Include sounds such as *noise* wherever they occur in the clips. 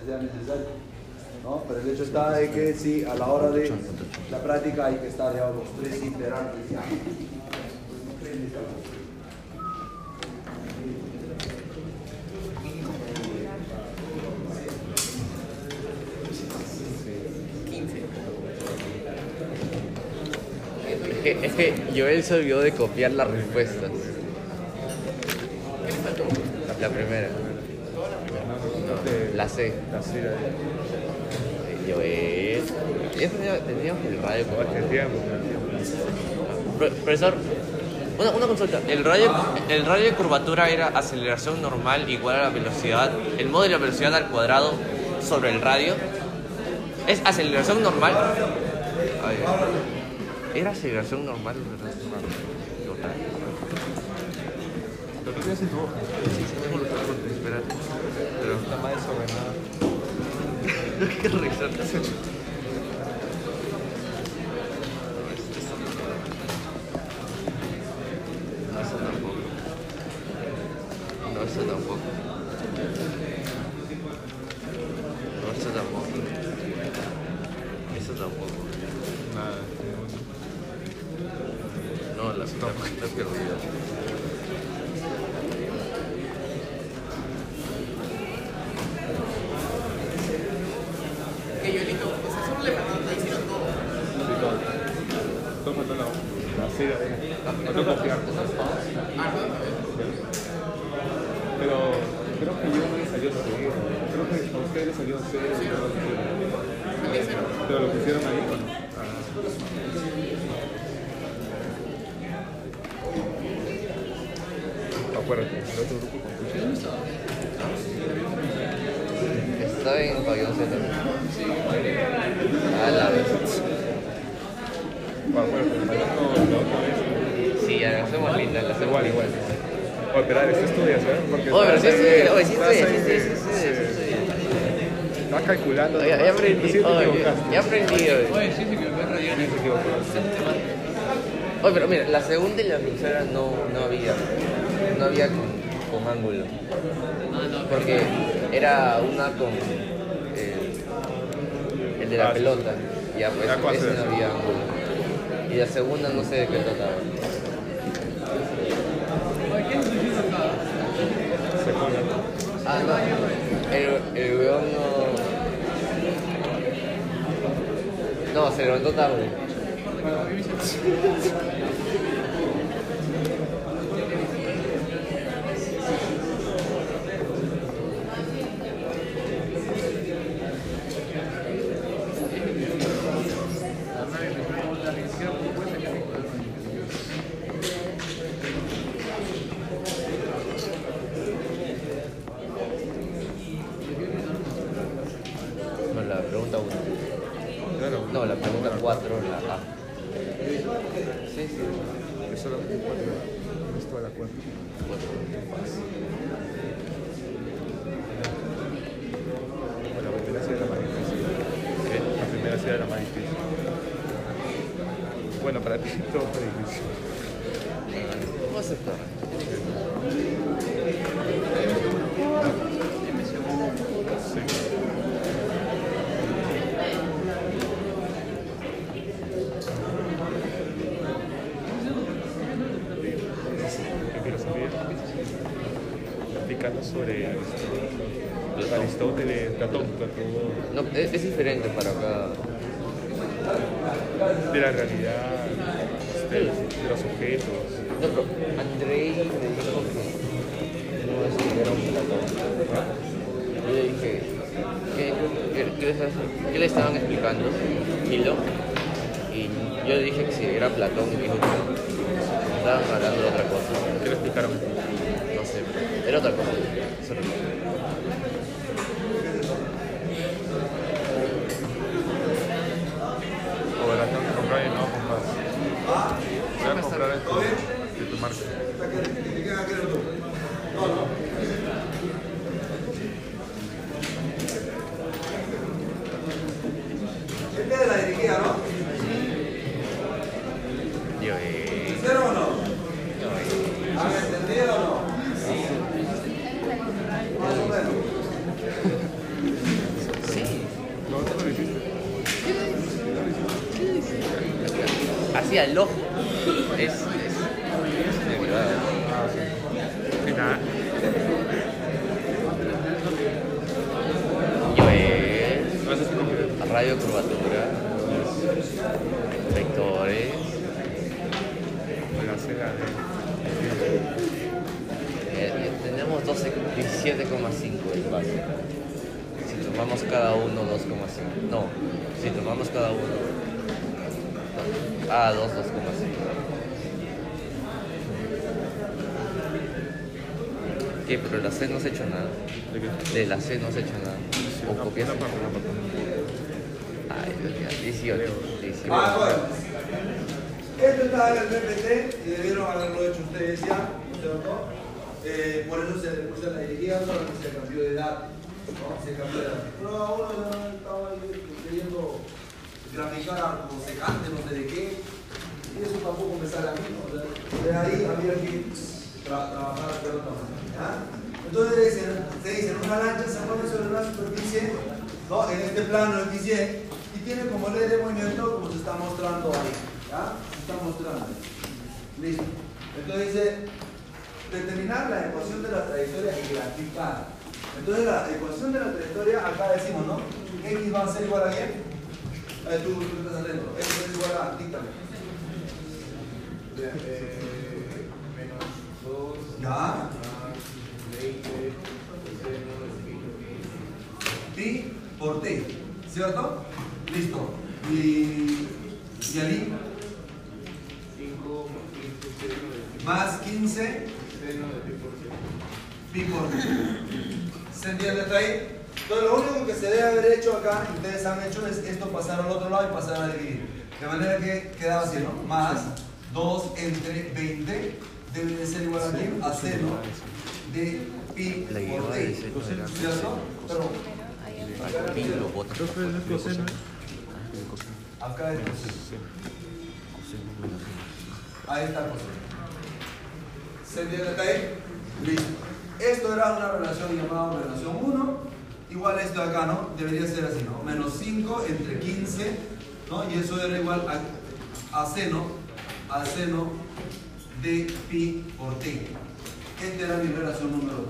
sea necesario. ¿no? Pero el hecho está de que sí, a la hora de la práctica hay que estar ya los tres integrantes. ya. Es que Joel se olvidó de copiar las respuestas. La primera. La C. La C. la-. Ya tenía- teníamos el radio como- Profesor, una, una consulta. El radio, el radio de curvatura era aceleración normal igual a la velocidad, el modo de la velocidad al cuadrado sobre el radio. ¿Es aceleración normal? Ay, ¿Era aceleración normal? ¿verdad? Total. Lo que tienes en tu hoja. Espérate. Está más desordenada. qué risa. No, eso tampoco. No, eso tampoco. No, eso tampoco. Eso tampoco. Nada. No, la la la perdida. Sí, todo. Todo faltó la hoja. La C. No tengo que copiar. Pero creo que yo no le salió C. Creo que a ustedes les salió C. Pero lo pusieron ahí. Ah. Acuérdate, el otro grupo con Está en pabellón Z. A la vez. Otra vez. Sí, ya la hacemos linda, la hacemos Igual, igual. Oye, pero estudias, ¿eh? Porque Oye, pero sí oye, sí sí sí. Estás calculando. Oye, ya nomás, aprendí, sí te oye, equivocaste. ya aprendí, oye. Oye, sí. Sí te equivocó. Oye, pero mira, la segunda y la tercera no, no había, no había con, ángulo. Porque era una con eh, el de la Ah, sí. pelota. Ya, pues Ya, ¿cuál ese es? no había ángulo. Y la segunda no sé de qué trataba. Ah, no, el, el weón no... No, se levantó tarde. *laughs* Así al ojo. Es, es, es derivado. Ah, sí. Nada. Yo, eh, no quiero. radio curvatura, vectores, eh, tenemos 12 17,5 el base. Si tomamos cada uno 2,5. Ah, A2, 2,5. ¿Qué? Pero la C no has hecho nada. ¿De qué? De la C no has hecho nada. Sí, o una, copias. Una parte, una parte. Ay, 18. 18. Ah, bueno. Esto estaba en el PPT y debieron haberlo hecho ustedes ya, ¿no eh, por eso se le puso la dirigida para que se cambió de edad. ¿no? Se cambió de edad. Pero uno estaba este, queriendo graficar como secante, no sé de qué, y eso tampoco me sale a mí. ¿no? De ahí había que tra- trabajar de otra manera. Entonces se dicen, una lancha se mueve sobre una superficie, ¿no? en este plano X, Y, y tiene como ley de movimiento como se está mostrando ahí. Se está mostrando. Listo. Entonces dice, determinar la ecuación de la trayectoria y graficar. Entonces la ecuación de la trayectoria, acá decimos, ¿no? X va a ser igual a qué? Eh, tú, tú estás atento. X es igual a, díctame. Menos 2 Ya. más 20 Pi por T. ¿Cierto? Listo. Y, y 5 más 15 seno de pi por 100. pi por T. ¿Se entiende hasta ahí? Entonces lo único que se debe haber hecho acá, ustedes han hecho, es esto pasar al otro lado y pasar a dividir. De manera que quedaba así, ¿no? Más 2 entre 20 debe de ser igual a qué? A seno de pi La por T. ¿Cierto? Pero Aquí lo acá es coseno. Ahí está coseno. ¿Se entiende hasta ahí? Listo. Esto era una relación llamada relación 1. Igual esto de acá, ¿no? Debería ser así, ¿no? Menos 5 entre 15, ¿no? Y eso era igual a, a seno, a seno de pi por t. Esta era mi relación número 2.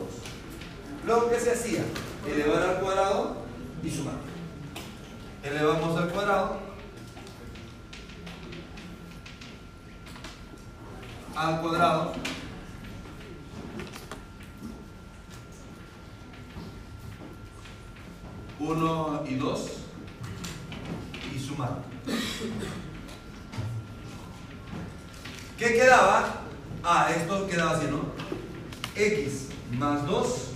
Luego, ¿qué se hacía? Elevar al cuadrado y sumar. Elevamos al cuadrado al cuadrado uno y dos y sumar. ¿Qué quedaba? Ah, esto quedaba así, ¿no? X más 2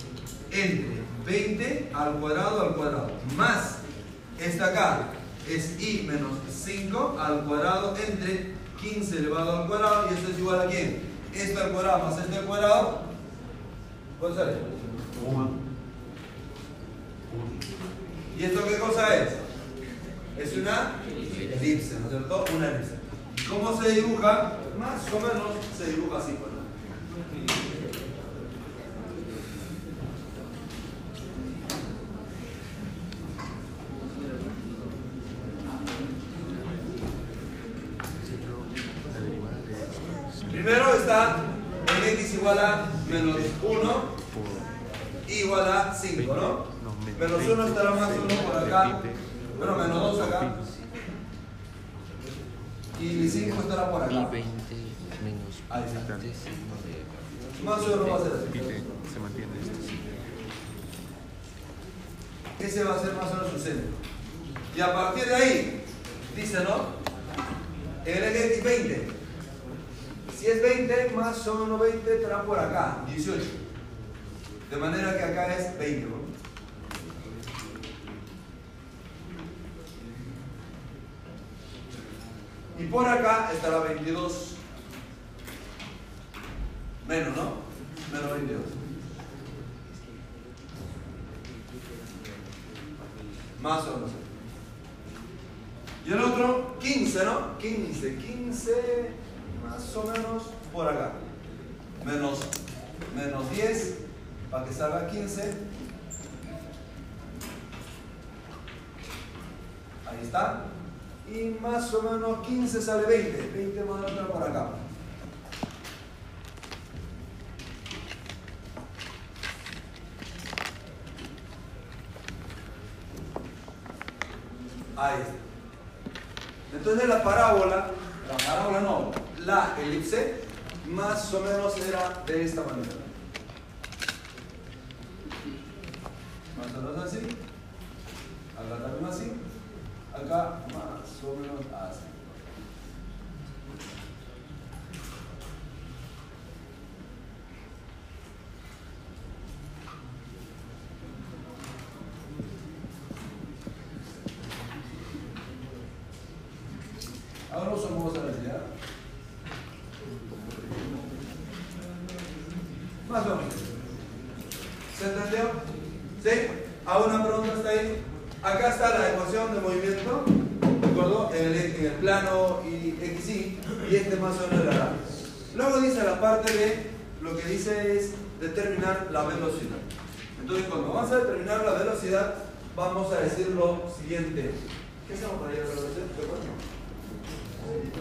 entre 20 al cuadrado al cuadrado más esta acá es y menos 5 al cuadrado entre 15 elevado al cuadrado y esto es igual a quién? Esto al cuadrado más esto al cuadrado ¿cuánto sale? ¿Y esto qué cosa es? Es una elipse, ¿no es cierto? Una elipse. ¿Cómo se dibuja? Más o menos se dibuja así, pues, 60. Y a partir de ahí, dice, ¿no? El 20. Si es 20, más son 20, estará por acá, 18. De manera que acá es 20, ¿no? Y por acá estará 22. Menos, ¿no? Menos 22. Más o menos. Y el otro, 15, ¿no? 15, 15, más o menos por acá. Menos, menos 10, para que salga 15. Ahí está. Y más o menos 15 sale 20. 20 más o menos por acá. Ahí está. Entonces la parábola, la parábola no, la elipse, más o menos era de esta manera. Más o menos así. Acá también así. Acá más o menos así. No somos a la ciudad. Más o menos. ¿Se entendió? ¿Sí? ¿A una pregunta está ahí? Acá está la ecuación de movimiento, ¿de acuerdo? En el, plano y XY, y este más o menos era. Luego dice la parte de, lo que dice es determinar la velocidad. Entonces, cuando vamos a determinar la velocidad, vamos a decir lo siguiente. ¿Qué hacemos para llegar a la velocidad? ¿De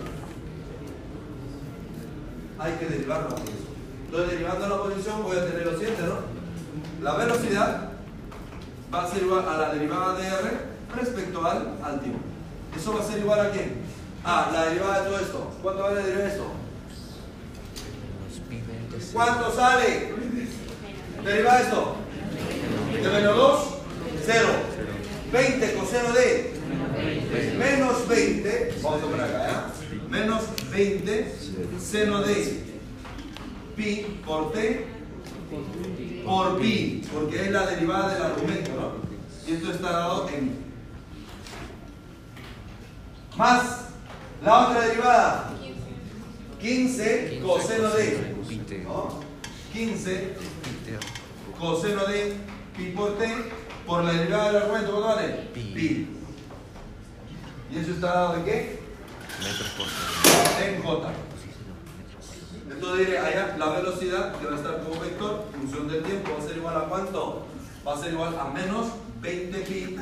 hay que derivar la posición. Entonces, derivando la posición, voy a tener lo siguiente, ¿no? La velocidad va a ser igual a la derivada de r respecto al, al tiempo. ¿Eso va a ser igual a quién? A la derivada de todo esto. ¿Cuánto vale derivar esto? ¿Cuánto sale? Deriva esto. De menos 2, 0. 20 coseno de menos 20. Vamos a poner acá, ¿ya? Menos 20 seno de pi por t por pi, porque es la derivada del argumento, ¿no? Y esto está dado en más la otra derivada 15 coseno de ¿no? 15 coseno de pi por t por la derivada del argumento, ¿cuánto vale? Pi. ¿Y eso está dado de qué? En j. Entonces diré, allá la velocidad que va a estar como vector, función del tiempo, va a ser igual a cuánto? Va a ser igual a menos 20 pi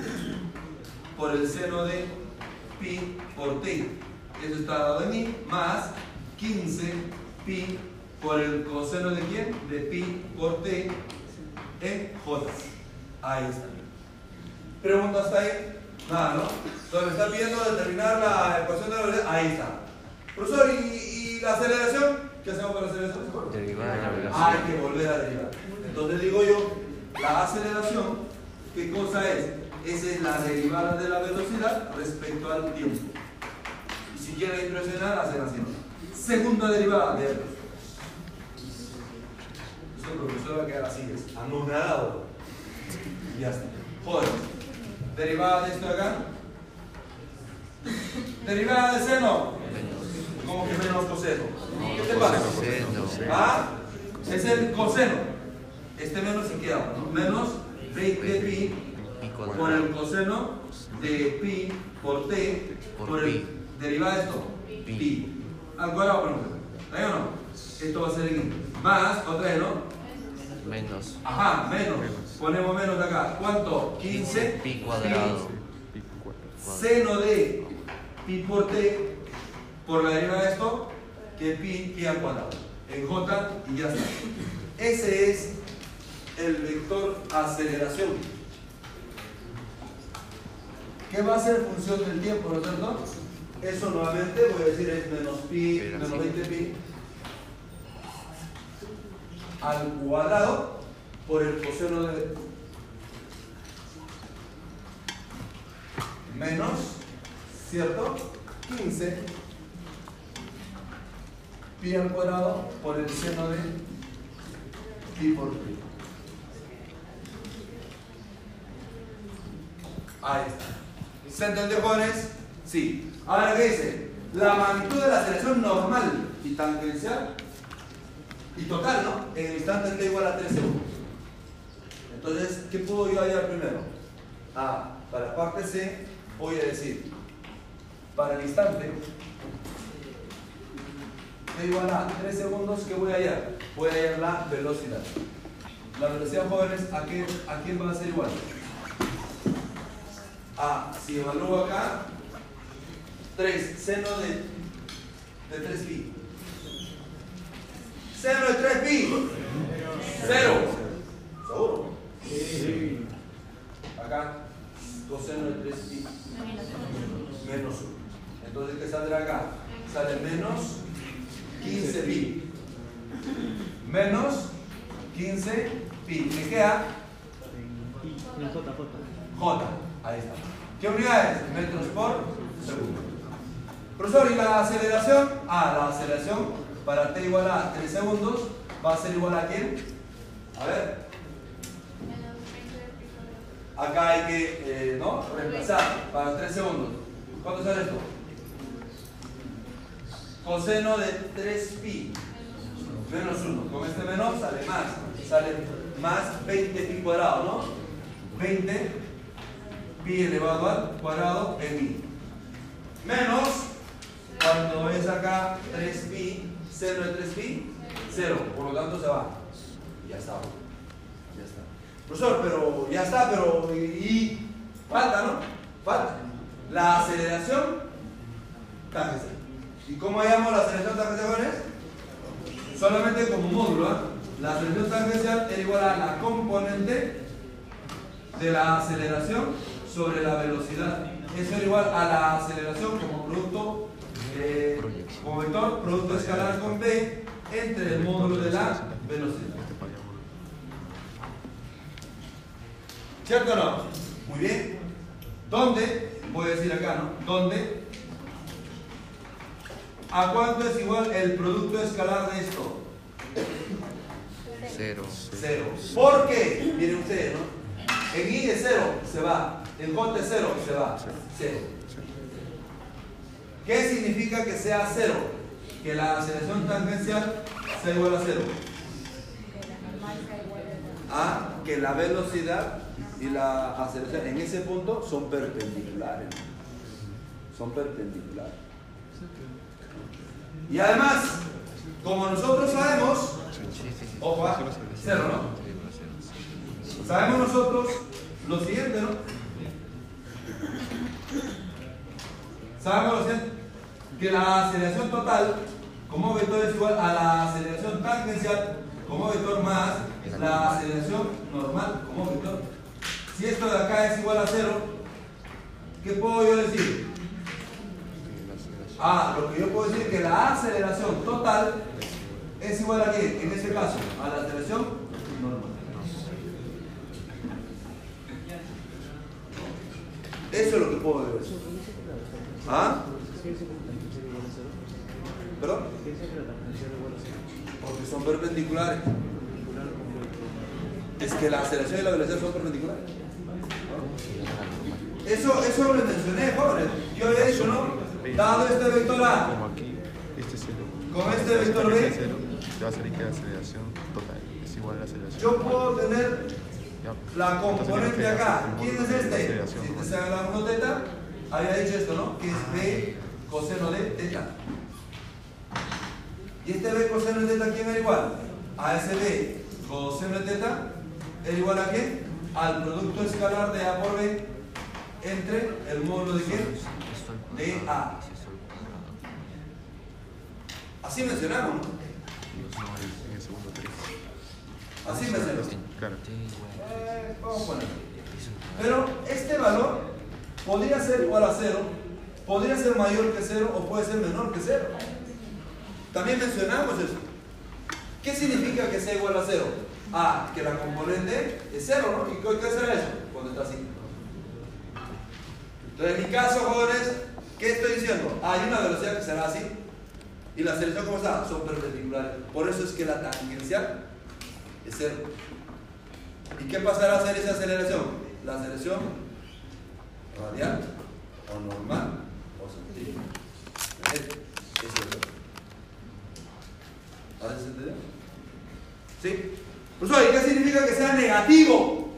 por el seno de pi por t. Eso está dado en i, más 15 pi por el coseno de quién? De pi por t en j. Ahí está. ¿Pregunta hasta ahí? Nada, ¿no? Entonces me está pidiendo determinar la ecuación de la velocidad. Ahí está. Profesor, ¿y, y la aceleración? ¿Qué hacemos para la aceleración? ¿Se acuerda? Derivada de la Hay velocidad. que volver a derivar. Entonces digo yo, la aceleración, ¿qué cosa es? Esa es la derivada de la velocidad respecto al tiempo. Y si quieren impresionar, hacen así. Segunda derivada de. Eso el profesor va a quedar así, es anonadado. Y ya está. Joder. Derivada de esto de acá. Derivada de seno. Como que menos coseno. ¿Qué te pasa? Coseno. ¿Ah? Es el coseno. Este menos se queda, ¿no? Menos 20 pi Pi por el coseno de pi por t Por por el pi. derivada de esto. Pi. Al cuadrado, bueno. ¿Está o no? Esto va a ser en más, otra vez, ¿no? Menos Ajá, menos. Ponemos menos de acá. ¿Cuánto? 15 pi cuadrado. Seno de pi por t por la derivada de esto que pi, pi al cuadrado en j y ya está ese es el vector aceleración ¿qué va a ser en función del tiempo, no es cierto? eso nuevamente voy a decir es menos pi, menos sí. 20 pi al cuadrado por el coseno de menos, ¿cierto? 15 pi al cuadrado por el seno de pi por pi. Ahí está. ¿Se entendió, jóvenes? Sí. Ahora, ¿qué dice? La magnitud de la aceleración normal y tangencial y total, ¿no? En el instante t igual a 3 segundos. Entonces, ¿qué puedo yo hallar primero? Ah, para la parte C voy a decir, para el instante t igual a 3 segundos, ¿qué voy a hallar? Voy a hallar la velocidad. La velocidad, jóvenes, ¿a quién, a quién va a ser igual? A, si evalúo acá, 3 seno de, de 3 pi. Seno de 3 pi. 0. ¿Seguro? Sí. Acá, coseno de 3 pi. Menos 1. Entonces, ¿qué saldrá acá? Sale menos 15 pi. Menos 15 pi. ¿Me queda? J. Ahí está. ¿Qué unidades? Metros por segundo. Profesor, ¿y la aceleración? Ah, la aceleración para t igual a 3 segundos va a ser igual a quién? A ver. Acá hay que, eh, ¿no? Reemplazar para 3 segundos. ¿Cuánto sale esto? Coseno de 3 pi menos 1. Con este menos sale más. Sale más 20 pi cuadrado, ¿no? 20 pi elevado al cuadrado en mi. Menos, cuando es acá 3 pi, seno de 3 pi, 0. Por lo tanto se va. Y ya está. Profesor, pero ya está, pero y, falta, ¿no? Falta. La aceleración tangencial. ¿Y cómo hallamos la aceleración tangencial? Solamente como módulo, ¿eh? La aceleración tangencial es igual a la componente de la aceleración sobre la velocidad. Eso es igual a la aceleración como producto, eh, como vector, producto escalar con B entre el módulo de la velocidad. ¿Cierto o no? Muy bien. ¿Dónde? Voy a decir acá, ¿no? ¿Dónde? ¿A cuánto es igual el producto escalar de esto? Cero. Cero. ¿Por qué? Miren ustedes, ¿no? En I de cero se va. En J de cero se va. Cero. ¿Qué significa que sea cero? Que la aceleración tangencial sea igual a cero. A que la velocidad y la aceleración en ese punto son perpendiculares. Son perpendiculares. Y además, como nosotros sabemos, ojo, ah, cero, ¿no? Sabemos nosotros lo siguiente, ¿no? Sabemos lo siguiente, que la aceleración total como vector es igual a la aceleración tangencial como vector más la aceleración normal como vector. Si esto de acá es igual a cero, ¿qué puedo yo decir? Ah, lo que yo puedo decir es que la aceleración total es igual a qué? En este caso, a la aceleración normal. Eso es lo que puedo decir. ¿Ah? ¿Perdón? Porque son perpendiculares. Es que la aceleración y la velocidad son perpendiculares. Eso, eso lo mencioné, jóvenes. Yo había dicho, ¿no? Dado este vector A Como aquí, este cero. con este vector Este B, cero, te va a salir que la aceleración total es igual a la aceleración. yo puedo tener la componente acá. ¿Quién es este? Si te la 1 teta, había dicho esto, ¿no? Que es B coseno de teta. ¿Y este B coseno de teta quién era igual? A ese B coseno de teta era igual a qué? Al producto escalar de A por B entre el módulo de qué? De A. Así mencionamos. Así mencionamos. Pero este valor podría ser igual a cero, podría ser mayor que cero o puede ser menor que cero. También mencionamos eso. ¿Qué significa que sea igual a cero? Ah, que la componente es cero, ¿no? ¿Y qué será eso? Cuando está así. Entonces, en mi caso, jóvenes, ¿qué estoy diciendo? Hay una velocidad que será así. ¿Y la aceleración cómo está? Son perpendiculares. Por eso es que la tangencial es cero. ¿Y qué pasará a hacer esa aceleración? La aceleración radial o normal o centrífuga. Eso es todo. ¿Ahora se entendió? ¿Sí? Oye, ¿qué significa que sea negativo?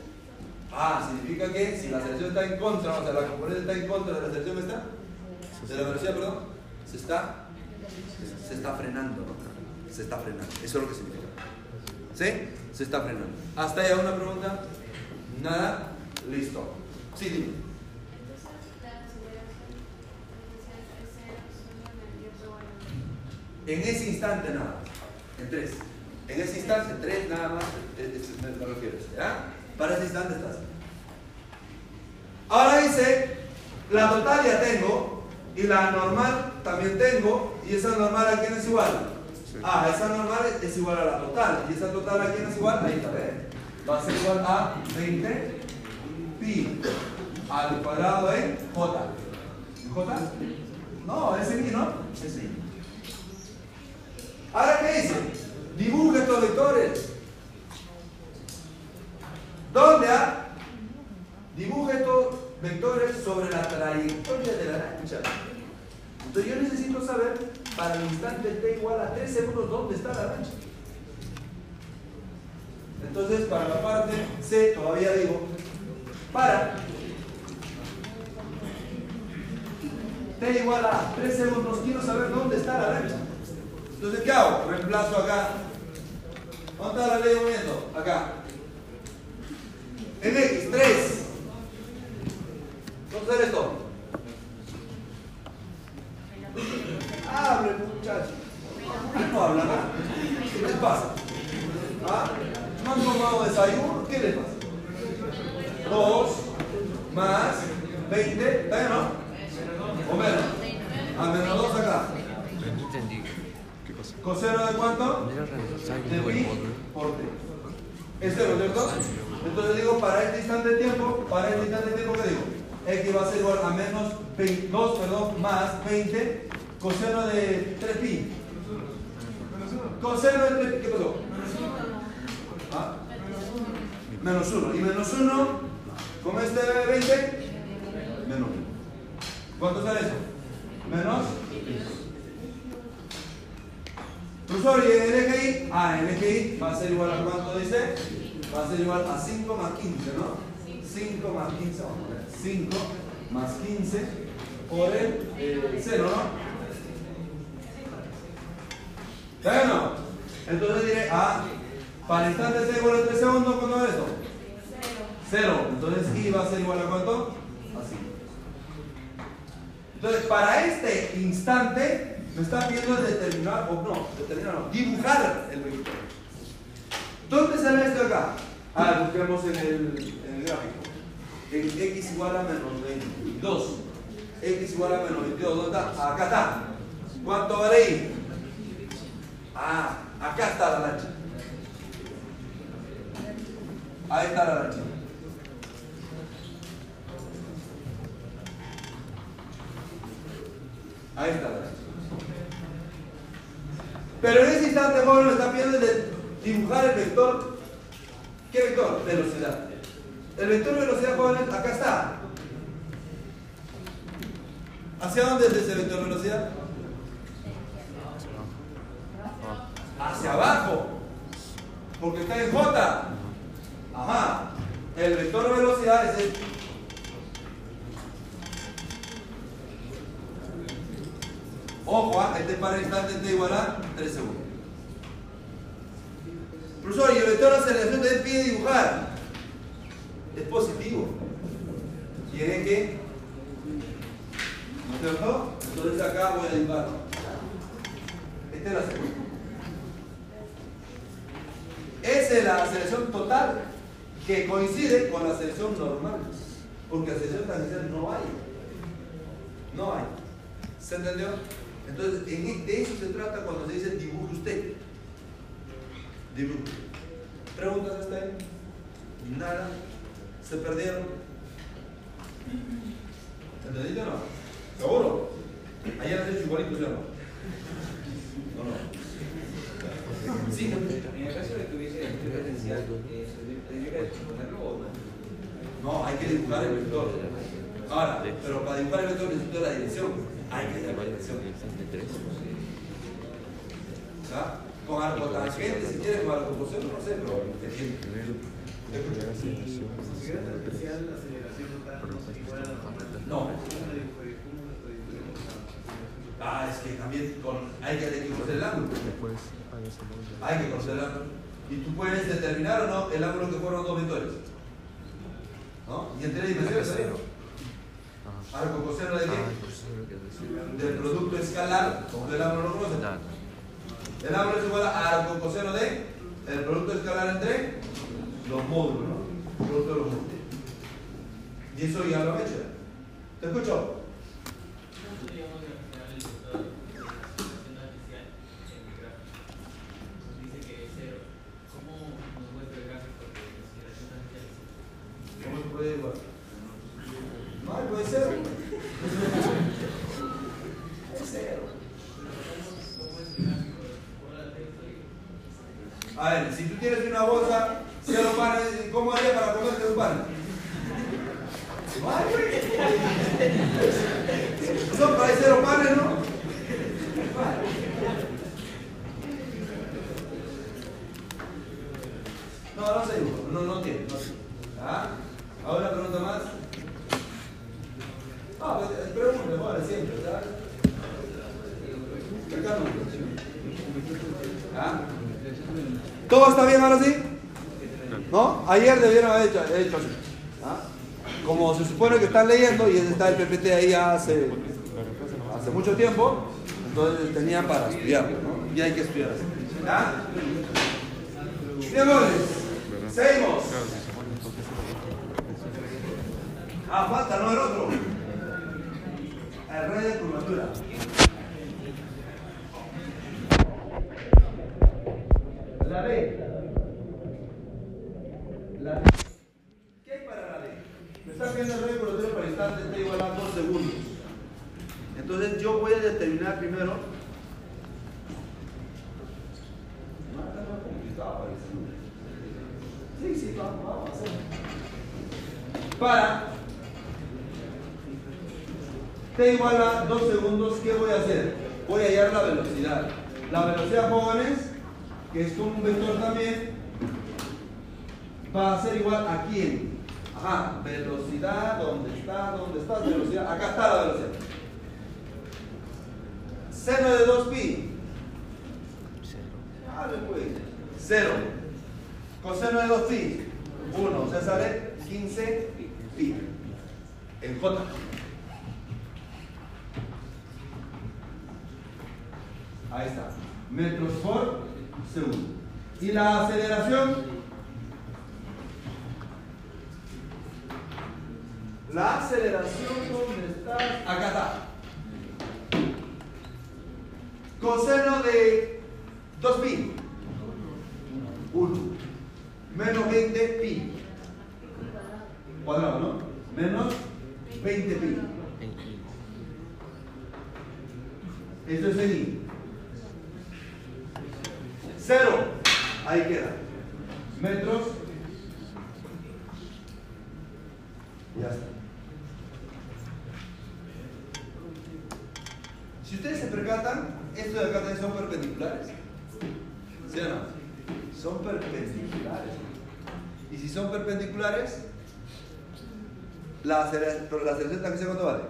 Ah, significa que si la aceleración está en contra, o sea, la componente está en contra de la aceleración está, de la velocidad, perdón, se está, se está frenando, ¿no? Se está frenando. Eso es lo que significa. ¿Sí? Se está frenando. ¿Hasta ahí alguna pregunta? Nada. Listo. Sí, dime. En ese instante nada. En tres. En ese instante, tres nada más. eh, eh, Me refiero ¿ya? Para ese instante estás. Ahora dice, la total ya tengo. Y la normal también tengo. ¿Y esa normal a quién es igual? Ah, esa normal es- igual a la total. ¿Y esa total a quién es igual? Ahí está, ¿ve? Va a ser igual a 20 pi al cuadrado en j. ¿En j? No, es en i, ¿no? Es en i. Ahora, ¿qué dice? Dibuje estos vectores. ¿Dónde? ah? Dibuje estos vectores sobre la trayectoria de la lancha. Entonces yo necesito saber para el instante t igual a 3 segundos dónde está la lancha. Entonces para la parte C todavía digo, para t igual a 3 segundos quiero saber dónde está la lancha. Entonces, ¿qué hago? Reemplazo acá. ¿Dónde está la ley de movimiento? Acá. En X, 3. ¿Dónde sale esto? Hable, muchacho. Ah, No habla nada. ¿Qué les pasa? ¿Ah? ¿No han tomado desayuno? ¿Qué les pasa? 2 más 20. ¿Está bien, no? ¿O menos? A menos 2 acá. ¿Coseno de cuánto? ¿Era reemplazar De pi por t. Es cero, ¿cierto? Entonces digo, para este instante de tiempo, para este instante de tiempo, ¿qué digo? X va a ser igual a menos 22, perdón, más 20 coseno de 3 pi. Coseno de 3 pi, ¿qué pasó? ¿Ah? Menos 1. ¿Y menos 1? ¿Cómo este 20? Menos 1. ¿Cuánto sale eso? Menos Profesor, ¿y Y? Ah, Y va a ser igual a cuánto dice? Va a ser igual a 5 más 15, ¿no? 5 más 15, vamos a ver. 5 más 15 por el eh, 0, ¿no? ¿Está bien o no? Entonces diré, ah, para instante t igual a 3 segundos, ¿cuánto es esto? 0. Entonces I va a ser igual a cuánto? Así. Entonces, para este instante, me está pidiendo determinar, o no, determinar, dibujar el vector. ¿Dónde sale esto acá? Ah, busquemos en el, en el gráfico. X igual a menos 22. x igual a menos 22. ¿Dónde está? Acá está. ¿Cuánto vale ahí? Ah, acá está la lancha. Ahí está la lancha. Ahí está la lancha. Pero en ese instante, joven, lo está pidiendo de dibujar el vector. ¿Qué vector? Velocidad. El vector velocidad, jóvenes, acá está. ¿Hacia dónde es ese vector velocidad? Hacia abajo. Porque está en J. Ajá. El vector velocidad es el. Ojo, ¿ah? este para el instante t igual a 3 segundos. Profesor, y el vector de aceleración también pide dibujar. Es positivo. Tiene que. ¿No cierto? Entonces acá voy a dibujar. Esta es la segunda. Esa es la aceleración total que coincide con la aceleración normal. Porque aceleración tangencial no hay. No hay. ¿Se entendió? Entonces, en- de eso se trata cuando se dice dibuje usted. Dibujo. ¿Preguntas hasta ahí? Nada. ¿Se perdieron? ¿Entendiste o no? ¿Seguro? Ayer has hecho igualito, ¿sí o no? No, no. Sí, En el caso de que hubiese diferencial, eh, ¿se tendría que ponerlo o no? No, hay que dibujar el vector. Ahora, pero para dibujar el vector necesito la dirección. Hay que la dirección. ¿Ah? Con arco tangente, si quieres, con arco coseno, no sé, pero no. Ah, es que también con, hay que hay que conocer el ángulo. Hay que conocer el ángulo. Y tú puedes determinar o no el ángulo que fueron dos vectores. ¿No? Y en tres dimensiones ahí, Arco coseno de qué? Del producto escalar, como el ángulo no conoce. El ángulo es igual a arco coseno de el producto escalar entre los módulos, ¿no? El producto de los módulos. Y eso ya lo han hecho. ¿Te escucho? Nosotros digamos que al final el resultado de la aceleración artificial en el gráfico nos dice que es cero. ¿Cómo nos muestra el gráfico de la aceleración artificial es cero? ¿Cómo se puede igual? No, puede ser. Es cero. ¿Cómo es el gráfico? ¿Cuál es el texto ahí? A ver, si tú tienes una bolsa, cero panes, ¿cómo haría para comerte un pan? Hay, güey. Son para cero panes, ¿no? No, no sé, Hugo. no, no tiene. No. ¿Ah? ¿Ahora pregunta más? Ah. ¿Todo está bien ahora sí? ¿No? Ayer debieron haber hecho, hecho así. ¿Ah? Como se supone que están leyendo y está el PPT ahí hace, hace mucho tiempo, entonces tenían para estudiarlo, ¿no? Y hay que estudiar así. ¿Ah? Seguimos. Ah, falta, no el otro. Rey de curvatura. Igual a 2 segundos, ¿qué voy a hacer? Voy a hallar la velocidad. La velocidad, jóvenes, que es como un vector también, va a ser igual a quién? Ajá, velocidad, ¿dónde está? ¿Dónde está? Velocidad, acá está la velocidad. Seno de 2pi. Ah, pues. Cero. Coseno de 2pi. 1, o sea, sale 15 pi. En J. Ahí está. Metros por segundo. Y la aceleración. La aceleración, ¿dónde está? Acá está. Coseno de 2 pi. 1. Menos 20 pi. Cuadrado, ¿no? Menos 20 pi. Esto es el I. Cero. Ahí queda. Metros. Ya está. Si ustedes se percatan, estos de acá también son perpendiculares. ¿Sí o no? Son perpendiculares. Y si son perpendiculares, la, la aceleración tangencial ¿cuánto vale?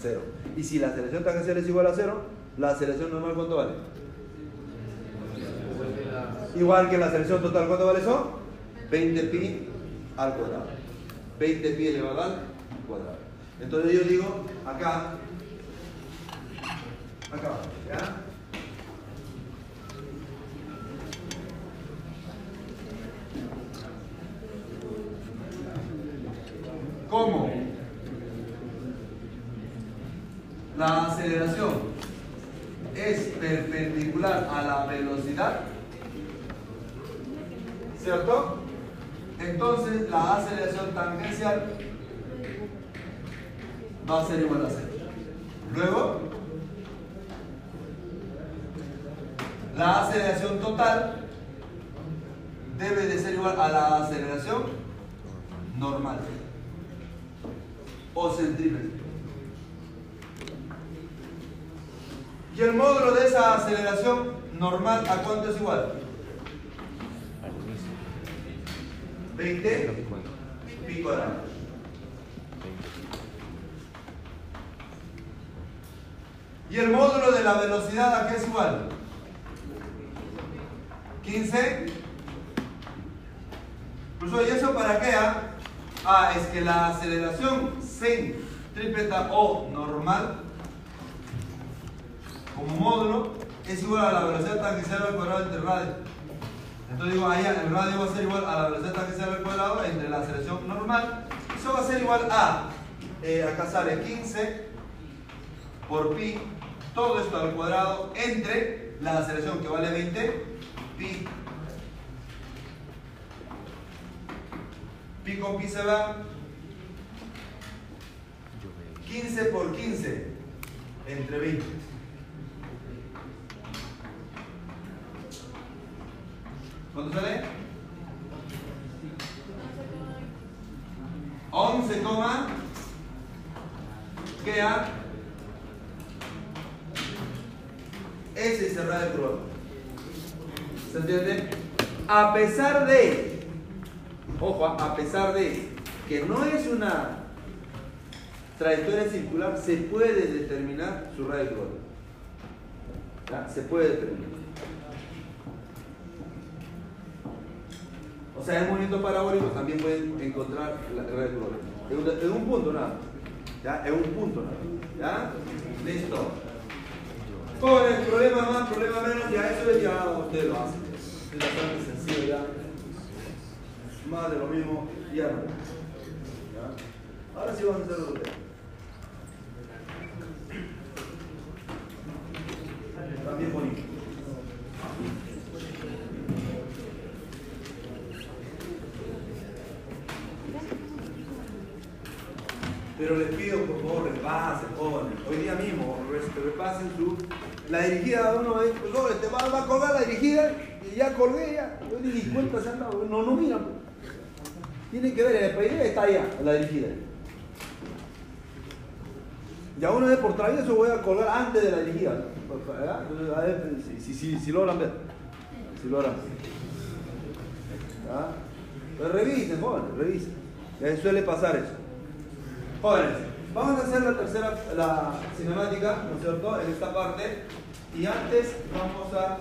Cero. Y si la aceleración tangencial es igual a cero, la aceleración normal ¿cuánto vale? Igual que la aceleración total, ¿cuánto vale eso? 20 pi al cuadrado. 20 pi elevado al cuadrado. Entonces yo digo, acá, acá, ¿ya? ¿Cómo? La aceleración es perpendicular a la velocidad. ¿Cierto? Entonces la aceleración tangencial va a ser igual a cero. Luego, la aceleración total debe de ser igual a la aceleración normal o centrípeta. Y el módulo de esa aceleración normal, ¿a cuánto es igual? 20 picogramas. Y el módulo de la velocidad, ¿a qué es igual? 15. Profesor, ¿y eso para qué? Ah, Ah, es que la aceleración centrípeta o normal como módulo es igual a la velocidad tangencial al cuadrado entre radio. Entonces digo, ahí el radio va a ser igual a la velocidad tangencial al cuadrado entre la aceleración normal. Eso va a ser igual a, eh, acá sale 15 por pi, todo esto al cuadrado entre la aceleración que vale 20, pi. Pi con pi se va. 15 por 15 entre 20. ¿Cuánto sale? 11, coma. queda. Es el radio curvado. ¿Se entiende? A pesar de, ojo, a pesar de que no es una trayectoria circular, se puede determinar su radio curvado. ¿Ya? Se puede determinar. O sea, en movimiento parabólico también pueden encontrar la curvada. En un, en un punto nada. ¿Ya? En un punto nada. ¿Ya? Listo. Con el problema más, problema menos, ya eso ya usted lo hace. Es bastante sencillo ya. Más de lo mismo, ya no. Ahora sí vamos a hacer. También bonito. Pero les pido por favor repasen, jóvenes. Hoy día mismo repasen su. La dirigida de uno es, pues, oye, te va, va a colgar la dirigida y ya colgué ya. Yo ni cuenta se han dado. No, no miran. pues. Tienen que ver, el PID está allá, la dirigida. Ya una vez por travieso voy a colgar antes de la dirigida. A si, si, si, logran ver. Si logran ver. ¿Ya? Pero revisen, jóvenes, revisen. Eh, suele pasar eso. Jóvenes, vamos a hacer la tercera, la cinemática, ¿no es cierto? En esta parte. Y antes vamos a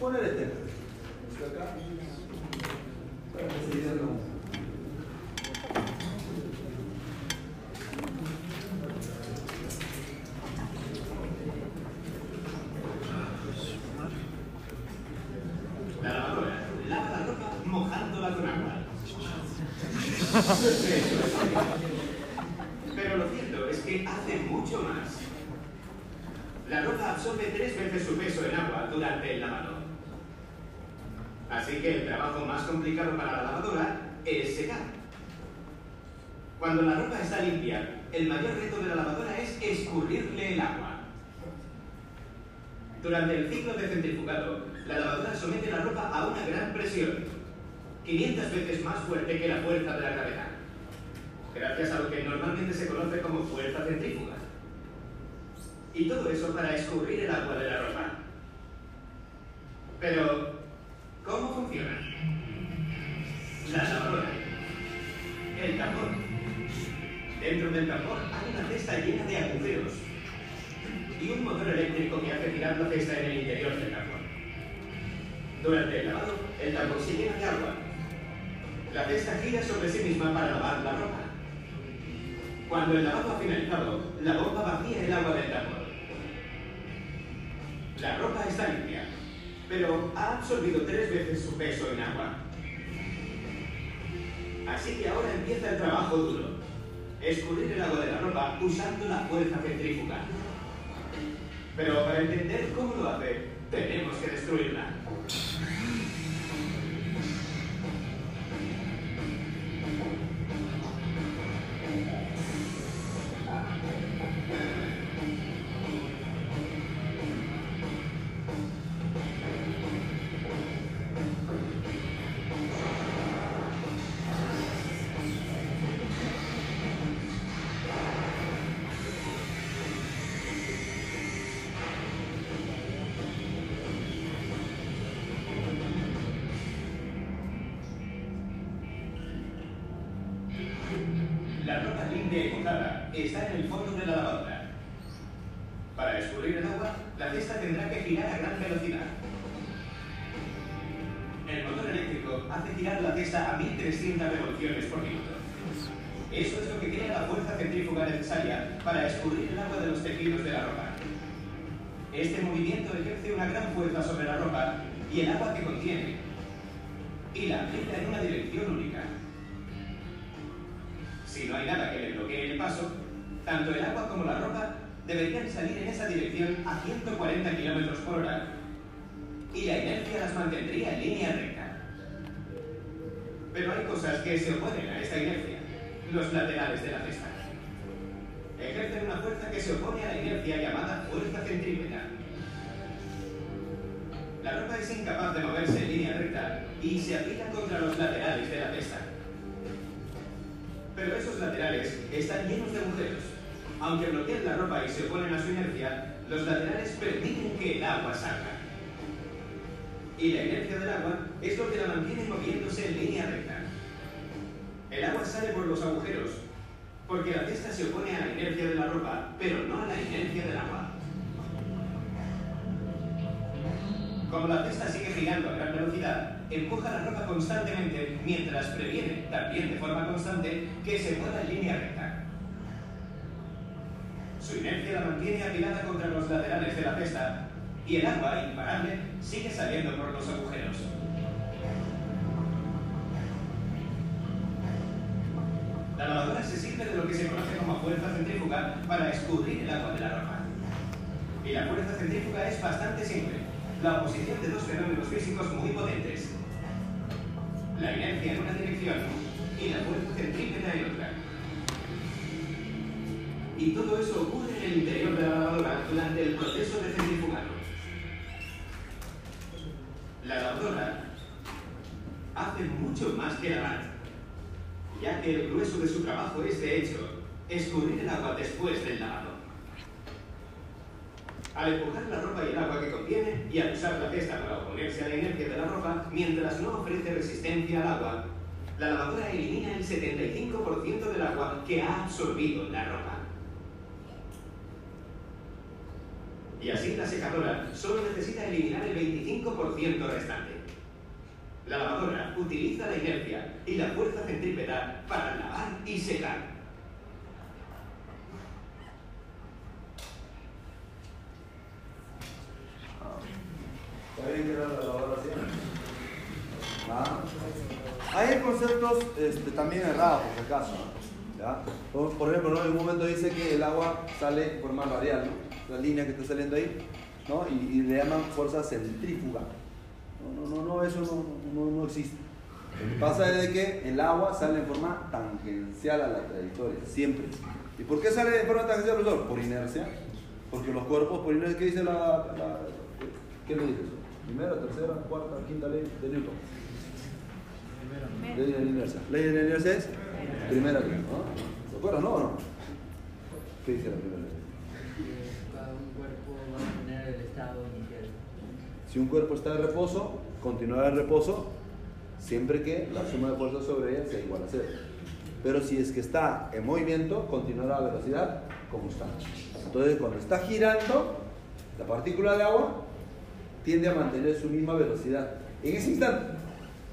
poner este. ¿Esto acá? Para que mojándola con agua. Pero lo cierto es hace mucho más. La ropa absorbe tres veces su peso en agua durante el lavado. Así que el trabajo más complicado para la lavadora es secar. Cuando la ropa está limpia, el mayor reto de la lavadora es escurrirle el agua. Durante el ciclo de centrifugado, la lavadora somete la ropa a una gran presión, 500 veces más fuerte que la fuerza de la gravedad, gracias a lo que normalmente se conoce como fuerza centrífuga. Y todo eso para escurrir el agua de la ropa. Pero, ¿cómo funciona? La lavadora. El tambor. Dentro del tambor hay una cesta llena de agujeros y un motor eléctrico que hace girar la cesta en el interior del tambor. Durante el lavado, el tambor se llena de agua. La cesta gira sobre sí misma para lavar la ropa. Cuando el lavado ha finalizado, la bomba vacía el agua del tambor. La ropa está limpia, pero ha absorbido tres veces su peso en agua. Así que ahora empieza el trabajo duro. Escurrir el agua de la ropa usando la fuerza centrífuga. Pero para entender cómo lo hace, tenemos que destruirla. Y se aplica contra los laterales de la cesta. Pero esos laterales están llenos de agujeros. Aunque bloquean la ropa y se oponen a su inercia, los laterales permiten que el agua salga. Y la inercia del agua es lo que la mantiene moviéndose en línea recta. El agua sale por los agujeros, porque la cesta se opone a la inercia de la ropa, pero no a la inercia del agua. Como la cesta sigue girando a gran velocidad, empuja la ropa constantemente mientras previene, también de forma constante, que se mueva en línea recta. Su inercia la mantiene apilada contra los laterales de la cesta y el agua, imparable, sigue saliendo por los agujeros. La lavadora se sirve de lo que se conoce como fuerza centrífuga para escurrir el agua de la ropa. Y la fuerza centrífuga es bastante simple, la oposición de dos fenómenos físicos muy potentes. La inercia en una dirección y la fuerza centrípeta en otra. Y todo eso ocurre en el interior de la lavadora durante el proceso de centrifugado. La lavadora hace mucho más que lavar, ya que el grueso de su trabajo es, de hecho, escurrir el agua después del lavado. Al empujar la ropa y el agua que contiene y al usar la cesta para oponerse a la inercia de la ropa, mientras no ofrece resistencia al agua, la lavadora elimina el 75% del agua que ha absorbido la ropa. Y así la secadora solo necesita eliminar el 25% restante. La lavadora utiliza la inercia y la fuerza centrípeta para lavar y secar. ¿Está bien que era la lavadora así? Ah. Hay conceptos este, también errados, por si acaso. ¿ya? Por, por ejemplo, ¿no? en un momento dice que el agua sale en forma radial, ¿no? la línea que está saliendo ahí, ¿no? y, le llaman fuerza centrífuga. No, no, no, eso no, no, existe. Lo que pasa es de que el agua sale en forma tangencial a la trayectoria, siempre. ¿Y por qué sale en forma tangencial, profesor? Por inercia. Porque los cuerpos, por inercia, ¿qué dice la, la- ¿Qué le dice eso? Primera, tercera, cuarta, quinta ley de Newton. Ley de la inercia. Ley de la inercia es primera ley, ¿no? ¿Se acuerdan, no o no? ¿Qué dice la primera ley? que cada un cuerpo va a tener el estado inicial. Si un cuerpo está en reposo, continuará en reposo siempre que la suma de fuerzas sobre ella sea igual a cero. Pero si es que está en movimiento, continuará a velocidad como está. Entonces, cuando está girando, la partícula de agua tiende a mantener su misma velocidad en ese instante.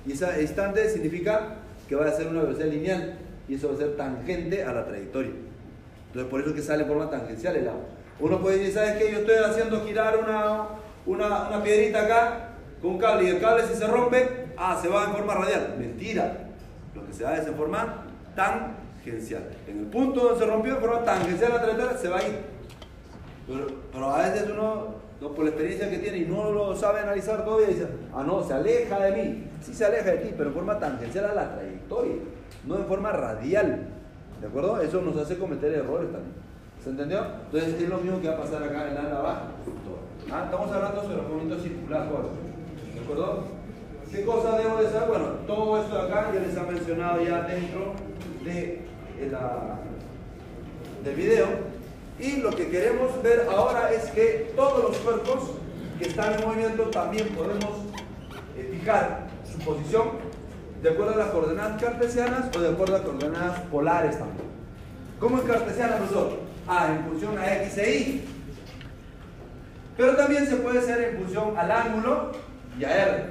Y ese instante significa que va a ser una velocidad lineal y eso va a ser tangente a la trayectoria. Entonces, por eso es que sale en forma tangencial el agua. Uno puede decir, ¿sabes qué? Yo estoy haciendo girar una, una, una piedrita acá con un cable y el cable si se rompe, ah, se va en forma radial. Mentira. Lo que se va es en forma tangencial. En el punto donde se rompió, en forma tangencial la trayectoria, se va a ir. Pero a veces uno, por la experiencia que tiene y no lo sabe analizar todavía, dice, ah, no, se aleja de mí. Sí se aleja de ti, pero en forma tangencial a la trayectoria, no en forma radial. ¿De acuerdo? Eso nos hace cometer errores también. ¿Se entendió? Entonces es lo mismo que va a pasar acá en la navaja. Ah, estamos hablando sobre el movimiento circular. ¿De acuerdo? ¿Qué cosa debo de saber? Bueno, todo esto de acá ya les ha mencionado ya dentro de la, del video. Y lo que queremos ver ahora es que todos los cuerpos que están en movimiento también podemos eh, fijar su posición de acuerdo a las coordenadas cartesianas o de acuerdo a coordenadas polares también. ¿Cómo es cartesiana, profesor? Ah, en función a x e y. Pero también se puede hacer en función al ángulo y a r.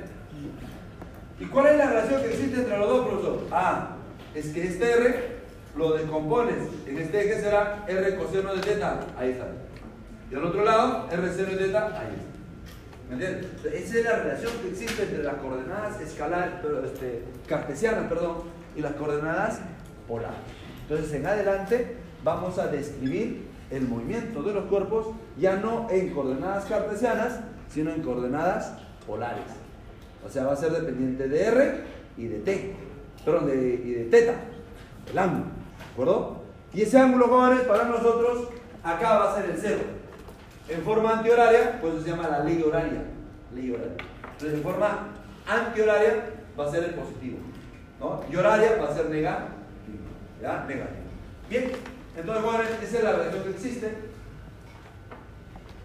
¿Y cuál es la relación que existe entre los dos, profesor? Ah, es que este r lo descompones. En este eje será r coseno de teta. Ahí está. Y al otro lado, r seno de teta. Ahí está. ¿Me entiendes? Esa es la relación que existe entre las coordenadas escalar, este, cartesianas perdón, y las coordenadas polares. Entonces, en adelante vamos a describir el movimiento de los cuerpos ya no en coordenadas cartesianas, sino en coordenadas polares. O sea, va a ser dependiente de R y de T, perdón, y de teta, el ángulo, ¿de acuerdo? Y ese ángulo, jóvenes, para nosotros, acá va a ser el cero. En forma antihoraria, pues se llama la ley horaria. Ley horaria. Entonces, en forma antihoraria va a ser el positivo. ¿no? Y horaria va a ser negativo. ¿Ya? Negativo. Bien, entonces, jóvenes, esa es la relación que existe.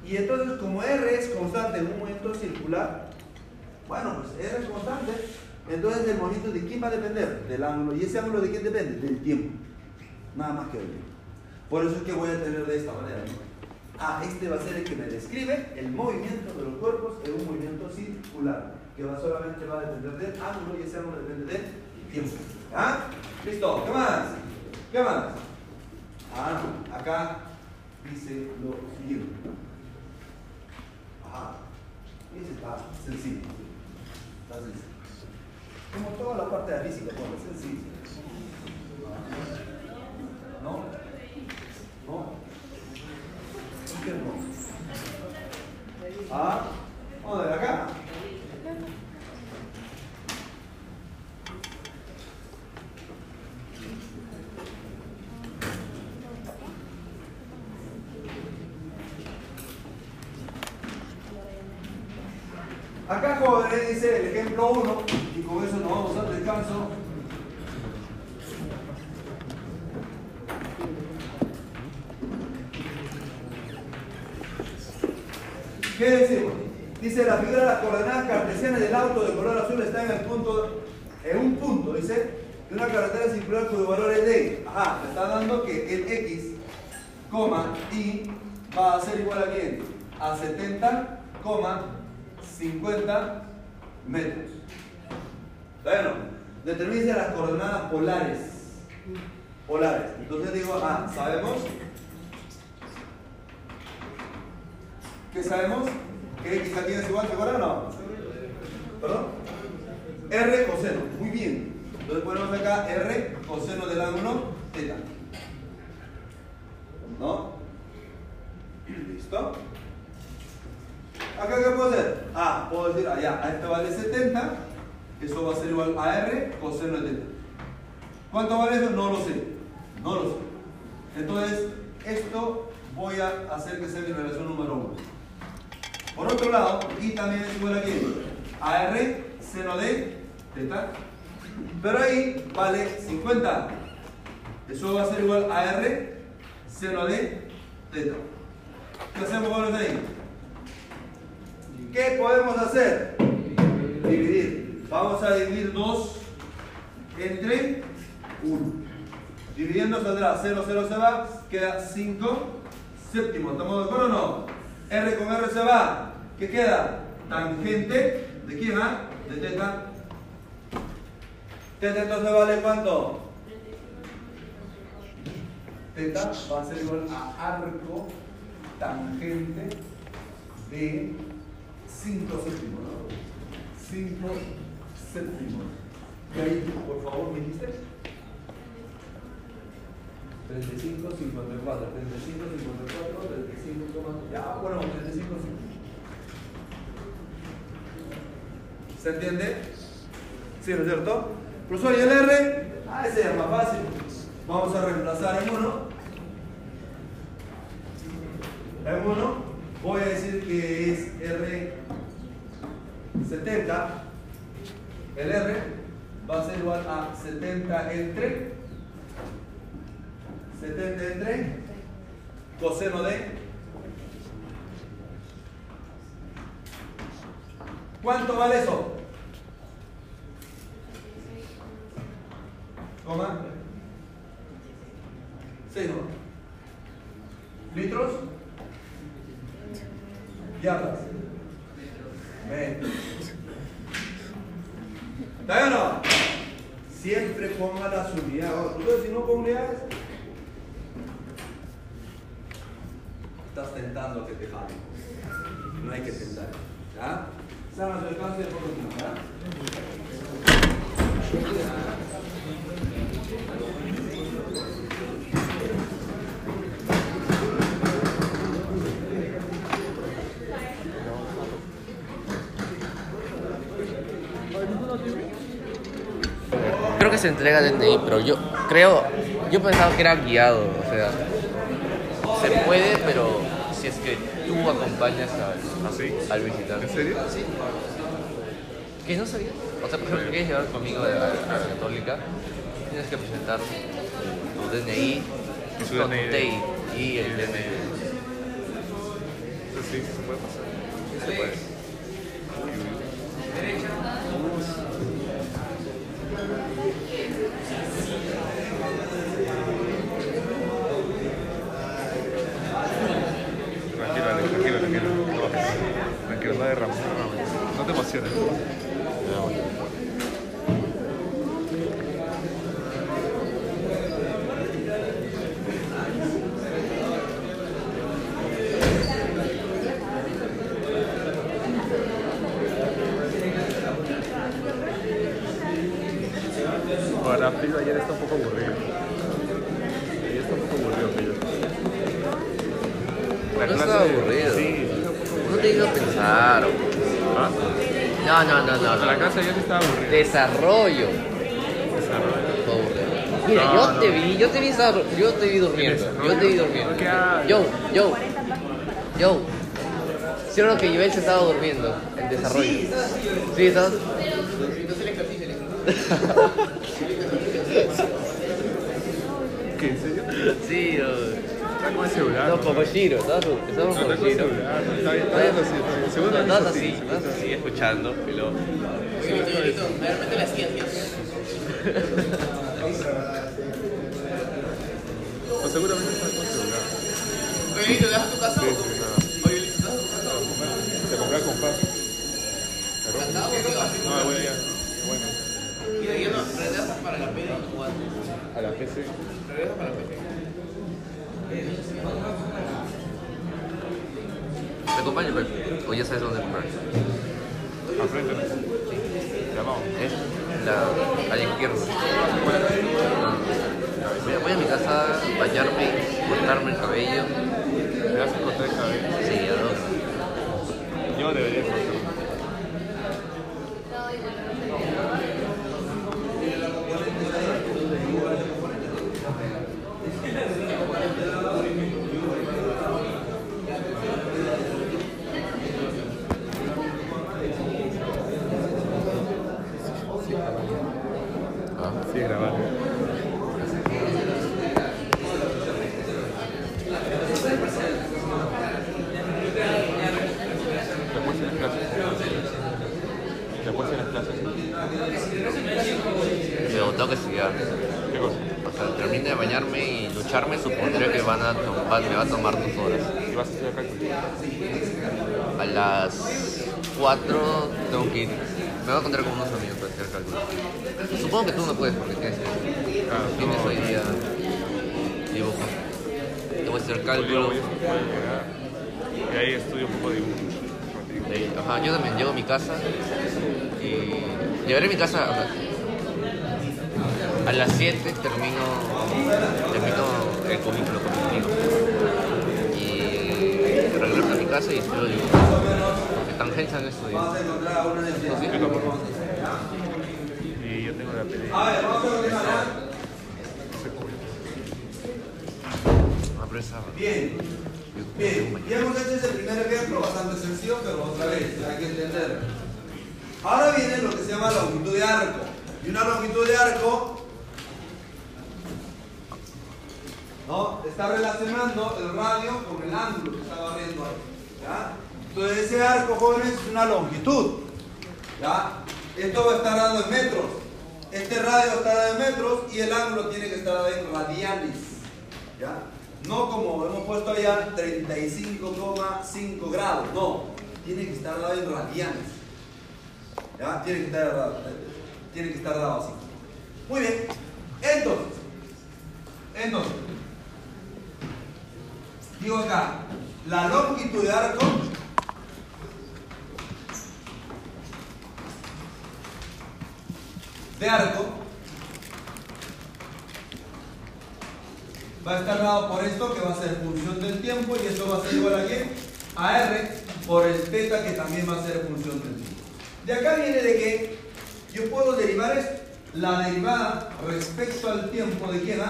Y entonces, como R es constante en un movimiento circular, bueno, pues R es constante, entonces el movimiento de quién va a depender? Del ángulo. ¿Y ese ángulo de quién depende? Del tiempo. Nada más que tiempo. Por eso es que voy a tener de esta manera. ¿no? Ah, este va a ser el que me describe el movimiento de los cuerpos en un movimiento circular, que solamente va a depender del ángulo y ese ángulo depende del tiempo. ¿Ah? Listo, ¿qué más? ¿Qué más? Ah, acá dice lo siguiente. Ajá. Ese está sencillo. Está sencillo. Como toda la parte de la física, bueno, es sencillo. ¿No? ¿No? ¿Por qué no? Ah, vamos a ver acá. Acá, jóvenes, dice el ejemplo 1, y con eso nos vamos al descanso. ¿Qué decimos? Dice la figura de las coordenadas cartesianas del auto de color azul está en el punto, en un punto, dice, de una carretera circular cuyo valor es de, ajá, me está dando que el x, coma, y va a ser igual a quién? A 70, coma, 50 metros. Bueno, determine las coordenadas polares. Polares. Entonces digo, ah, sabemos ¿Qué sabemos? ¿Que x aquí es igual, ¿se acuerdan o no? ¿Perdón? R coseno. Muy bien. Entonces ponemos acá R coseno del ángulo θ. ¿No? ¿Listo? ¿Acá qué puedo hacer? Ah, puedo decir, allá, a esto vale 70, eso va a ser igual a R coseno de θ. ¿Cuánto vale eso? No lo sé. No lo sé. Entonces, esto voy a hacer que sea mi relación número 1. Por otro lado, y también es igual a quién? A R seno de teta. Pero ahí vale 50. Eso va a ser igual a R seno de teta. ¿Qué hacemos con los ahí? ¿Qué podemos hacer? Dividir. Vamos a dividir 2 entre 1. Dividiendo saldrá 0, 0 se va, queda 5 séptimos. ¿Estamos de acuerdo o no? R con R se va. ¿Qué queda? Tangente. ¿De quién va? De teta. Teta entonces vale cuánto? Teta va a ser igual a arco tangente de 5 séptimos, ¿no? 5 séptimos. Y ahí, por favor, me dijiste. 35, 54, 35, 54, 35, ya, bueno, 35, 50. ¿Se entiende? ¿Sí, no es cierto? Profesor, ¿y el R? Ah, ese es más fácil. Vamos a reemplazar en 1. En 1 voy a decir que es R 70. El R va a ser igual a 70 entre 70 entre coseno de. ¿Cuánto vale eso? Coma. 6 ¿Litros? Yardas. Metros. ¿Está bien? Siempre ponga las unidades. Tú si no con unidades. Tentando que te jalen. No hay que tentar. ¿Ya? Están a su alcance de lo menos, ¿ya? Creo que se entrega DNI, pero yo creo, yo pensaba que era guiado, o sea, se puede, pero es que tú acompañas al, ¿Así? al visitante. ¿En serio? Sí. ¿Que no sabía? O sea, por ejemplo, quieres llevar conmigo a, a la católica, tienes que presentar tu DNI, no, tu DNI. Y el DNI. Eso sí, se puede pasar. Se puede. Uy, uy. Tranquilo, Alex, tranquilo, tranquilo. No bajes. Tranquilo, no derrames, no derrames. No te emociones. Ya, bueno. Para Pido ayer está un poco aburrido. Ayer está un poco aburrido, Pido. La No clase- estaba aburrido. Sí, está un poco No te hizo pensar. o- ¿Ah? No, no, no, no. La no. clase ayer estaba aburrida. Desarrollo. Mira, No, yo no. te vi, yo te vi, yo te vi durmiendo. Yo te vi durmiendo. Yo, yo, yo. ¿Sí no que Joel se estaba durmiendo en desarrollo? Sí, estabas. *laughs* ¿Qué? ¿En serio? Sí, no. Está con el celular. Está bien así. Seguro escuchando, ciencia. O seguramente está con el celular. Oye, ¿te dejas tu casa? Sí, sí, nada. Oye, ¿te dejas tu casa? Te compré con paz. ¿Cantado o qué vas? No, bueno, ya. Bueno. Y de ahí no, regresas para la peda y jugar. A la PC. Regresas para la peda. Te acompaño, pues. O ya sabes dónde comprar. Al frente, ¿no? Ya vamos. Es la, a la izquierda. Voy a, voy a mi casa, bañarme, cortarme el cabello. ¿Te das a cortar el cabello? Sí, a dos. Yo debería cortar. Ah. Sí, grabando. Después en las clases. Después en las clases. Pero tengo que estudiar. ¿Qué cosa? O sea, termine de bañarme y lucharme, supondría que van a tom- va- me va a tomar dos horas. ¿Y vas a estudiar cálculo? A las 4 tengo que ir. Me voy a encontrar con unos amigos para hacer cálculo. Supongo que tú no puedes porque tienes, Ah, tienes no. hoy día dibujo. Tengo que hacer Yo cálculo. voy a llegar y ahí estudio un poco de dibujo. Eh, Ajá, yo también llego a mi casa y llegaré a mi casa a, a las 7 termino, termino el currículo con mis amigos. Y regreso a mi casa y estudio tangencia no estudio. Vamos a encontrar a una de ¿Tú sí? Y yo tengo la pelea. Bien. Bien, ya hemos hecho ese primer ejemplo bastante sencillo, pero otra vez, hay que entender. Ahora viene lo que se llama longitud de arco. Y una longitud de arco ¿no? está relacionando el radio con el ángulo que estaba viendo ahí. Entonces ese arco, jóvenes, es una longitud. Esto va a estar dado en metros. Este radio está dado en metros y el ángulo tiene que estar dado en radianes. No como hemos puesto allá 35,5 grados, no. Tiene que estar dado en radianes. ¿ya? Tiene que estar dado. tiene que estar dado así. Muy bien. Entonces, entonces, digo acá, la longitud de arco de arco va a estar dado por esto que va a ser función del tiempo y esto va a ser igual a qué? A R por el θ que también va a ser función del tiempo. De acá viene de que yo puedo derivar esto, la derivada respecto al tiempo de quién.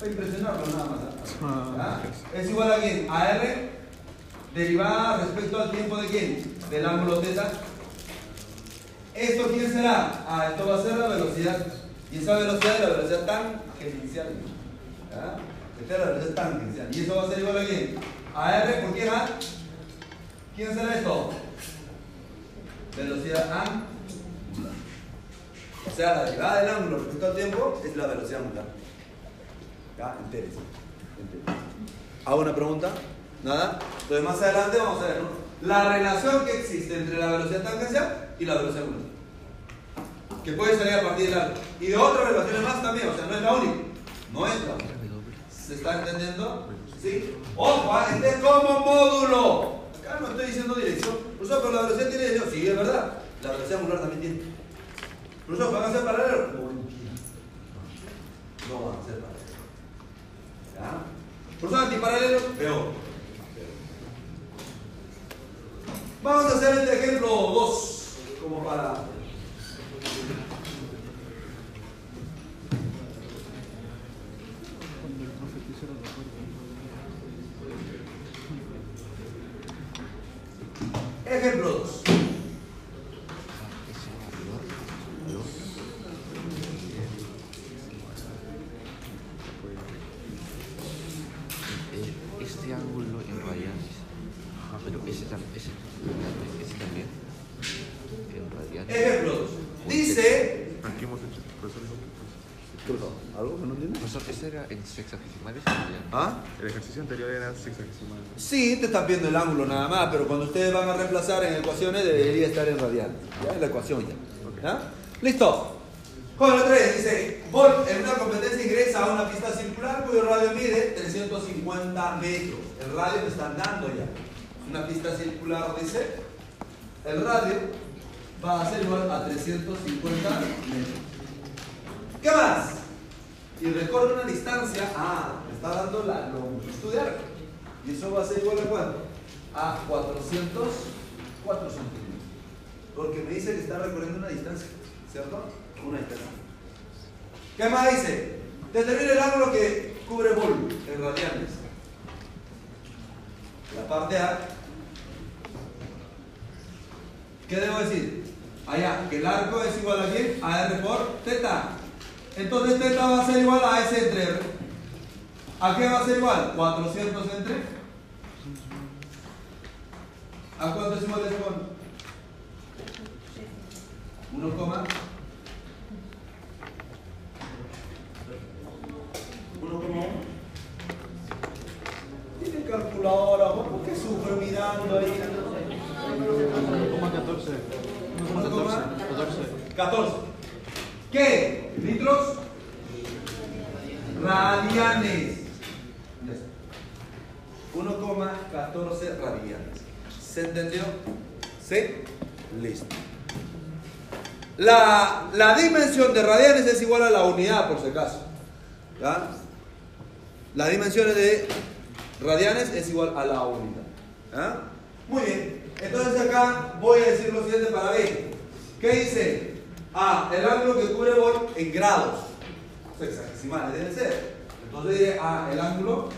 Para impresionarlo nada más. ¿ah? ¿Ah? Es igual a quién? A R derivada respecto al tiempo de quién? Del ángulo θ. ¿Esto quién será? Ah, esto va a ser la velocidad. Y esa velocidad es la velocidad tangencial. ¿Ya? Esta es la velocidad tangencial. Y eso va a ser igual a quién? A R, ¿por quién A? ¿Quién será esto? Velocidad angular. O sea, la derivada del ángulo respecto al tiempo es la velocidad angular. ¿Ya? Entérese. ¿Hago una pregunta? ¿Nada? Entonces más adelante vamos a ver, ¿no? La relación que existe entre la velocidad tangencial y la velocidad angular. Que puede salir a partir del algo. Y de otras relaciones más también, o sea, no es la única. No es la única. ¿Se está entendiendo? ¿Sí? Ojo, ah, este es como módulo. Acá no estoy diciendo dirección. Profesor, pero la velocidad tiene dirección. Sí, es verdad. La velocidad angular también tiene. Profesor, ¿van a ser paralelos? No van a ser paralelos. ¿Ya? Profesor, antiparalelos, peor. Vamos a hacer este ejemplo 2, como para... Ejemplo 2. Eh, este ángulo en radianes. Ah, pero ese, tam- ese, ese también. En radianes. Ejemplo 2. Dice... Aquí hemos hecho, profesor dijo que pues, Perdón, ¿algo que no entiendes? Profesor, ¿ese era en sexagesimales o radianes? ¿Ah? el ejercicio anterior era sexagesimal. Sí, te están viendo el ángulo nada más, pero cuando ustedes van a reemplazar en ecuaciones debería estar en radial. ¿Ya? En la ecuación ya. ¿Ya? Listo. Con el 3 dice, Bolt en una competencia ingresa a una pista circular cuyo radio mide 350 metros. El radio me están dando ya. Una pista circular dice, el radio va a ser igual a 350 metros. ¿Qué más? Y recorre una distancia, ah, me está dando la longitud de arco. Y eso va a ser igual a cuánto? A 404 centímetros. Porque me dice que está recorriendo una distancia, ¿cierto? Una distancia. ¿Qué más dice? Determina el ángulo que cubre Bol en radianes. La parte A. ¿Qué debo decir? Allá, que el arco es igual a quién? A R por teta. Entonces teta va a ser igual a S entre R. ¿A qué va a ser igual? 400 entre. ¿A cuánto es igual eso? 1, coma. 1,1. Tiene calculadora, ¿por qué sufre mirando ahí? 1,14. 1,14. 14. ¿Qué? ¿Litros? Radianes. Ya está. 1,14 radianes. ¿Se entendió? ¿Sí? Listo. La, la dimensión de radianes es igual a la unidad, por si acaso. ¿Ya? La dimensión de radianes es igual a la unidad. ¿Ya? Muy bien. Entonces acá voy a decir lo siguiente para B. ¿Qué dice? Ah, el ángulo que cubre Bol en grados. Sexagesimales deben ser. Entonces diré, ah, el ángulo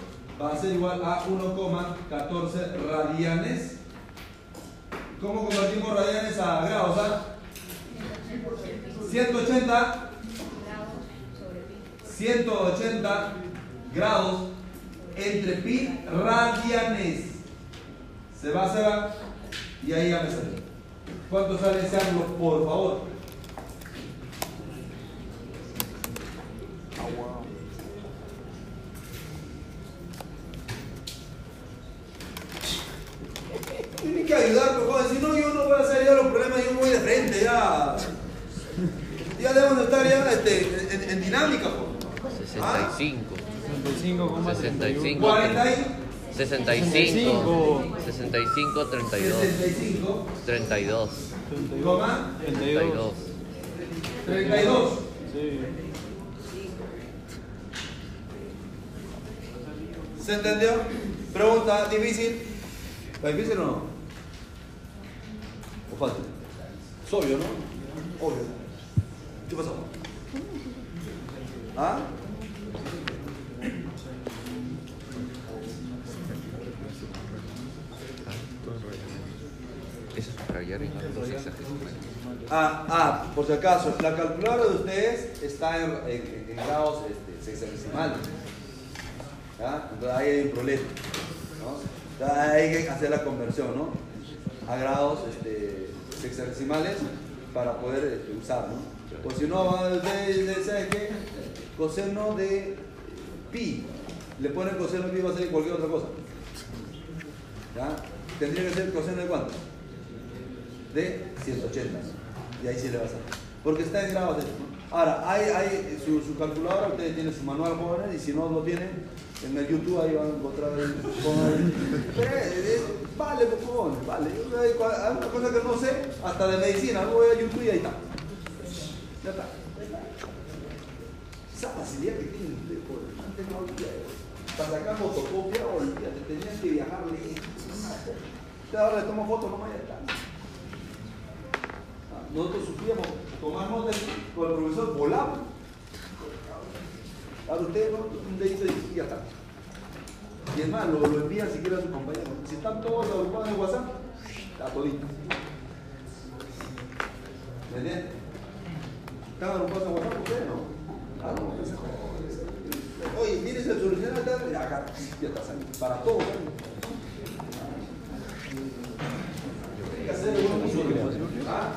va a ser igual a 1,14 radianes. ¿Cómo convertimos radianes a grados? ah? 180 180 grados entre pi radianes. Se va, se va. Y ahí ya me salió. ¿Cuánto sale ese ángulo, por favor? Joder. Si no, yo no voy a salir de los problemas, yo voy de frente ya. Ya debemos de estar ya este, en, en dinámica, pues. 65. 65, 65. 40 y 65. 65, 32. 65, 32. coma 32. 32. Sí. ¿Se entendió? Pregunta difícil. ¿Va difícil o no? ¿O fácil? Es obvio, ¿no? Obvio. ¿Qué pasó? ¿Ah? Eso es en. Ah, ah, por si acaso, la calculadora de ustedes está en, en- en grados este, sexagesimales. Entonces ahí hay un problema. ¿no? Entonces, hay que hacer la conversión, ¿no? A grados este, sexagesimales para poder este, usar, ¿no? O si no, va- ¿saben qué? Coseno de pi. Le ponen coseno de pi va a ser cualquier otra cosa. ¿Ya? Tendría que ser coseno de cuánto? de 180. Y ahí sí le vas a Porque está en grados de ¿no? Ahora, hay, hay su, su calculadora, ustedes tienen su manual jóvenes, y si no lo tienen, en el YouTube ahí van a encontrar el. vale, favor, vale. Hay una cosa que no sé, hasta de medicina, voy a YouTube y ahí está. Ya está. Esa facilidad que tienen ustedes, por antes no había. Para sacar fotocopia, olvídate, tenían que viajar lejos. Usted ahora le toma fotos, no ya está. Ah, Nosotros sufríamos tomar notas con el profesor, volamos. Ahora usted ¿no? un dedito y ya está. Y es más, lo, lo envían si quiere a su compañero. Si están todos agrupados en WhatsApp, está todito. ¿Me entiendes? ¿Están agrupados en WhatsApp ustedes no? Ah, no, Oye, ¿tienes el solucionar? Ya, acá, ya está saliendo. Para todos. ¿no? Hay que hacer un uso. ¿Ah?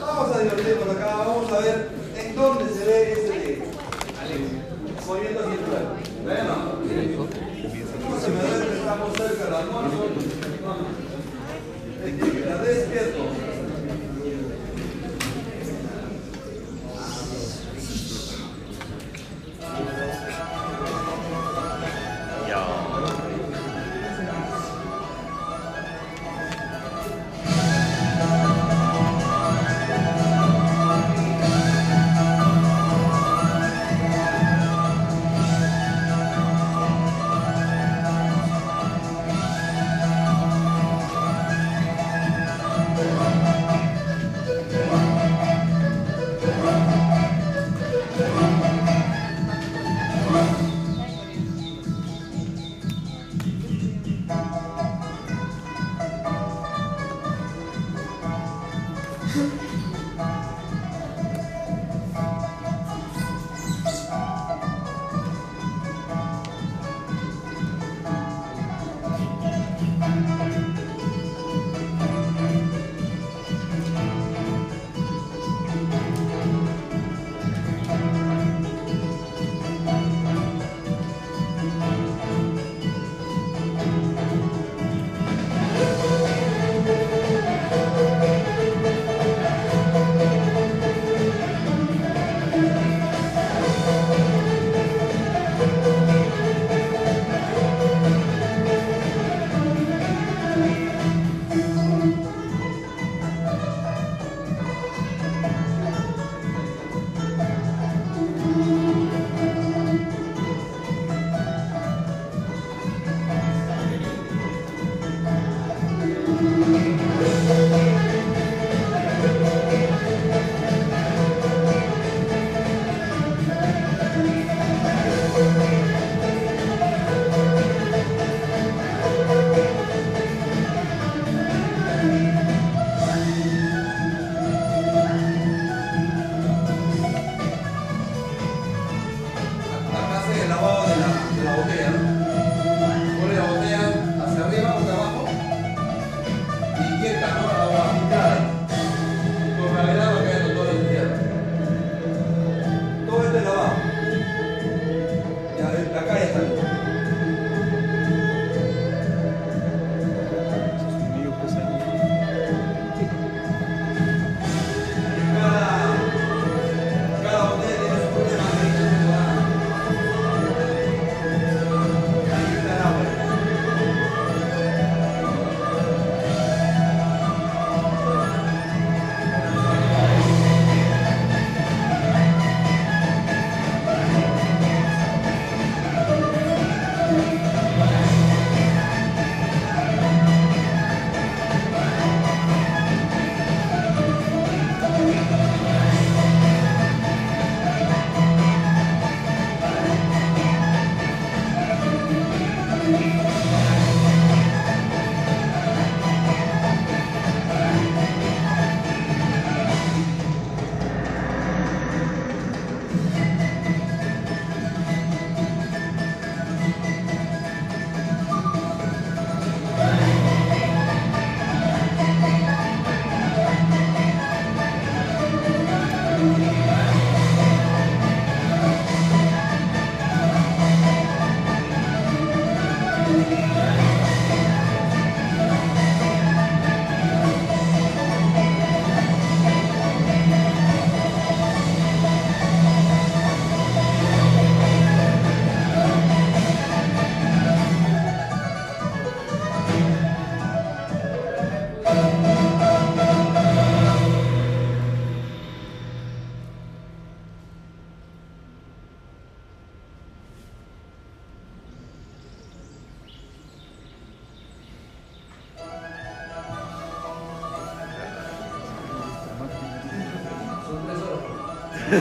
Vamos a divertirnos acá, vamos a ver en dónde se ve ese movimiento circular. Bueno, ¿cómo se me estamos cerca del almuerzo? Está despierto.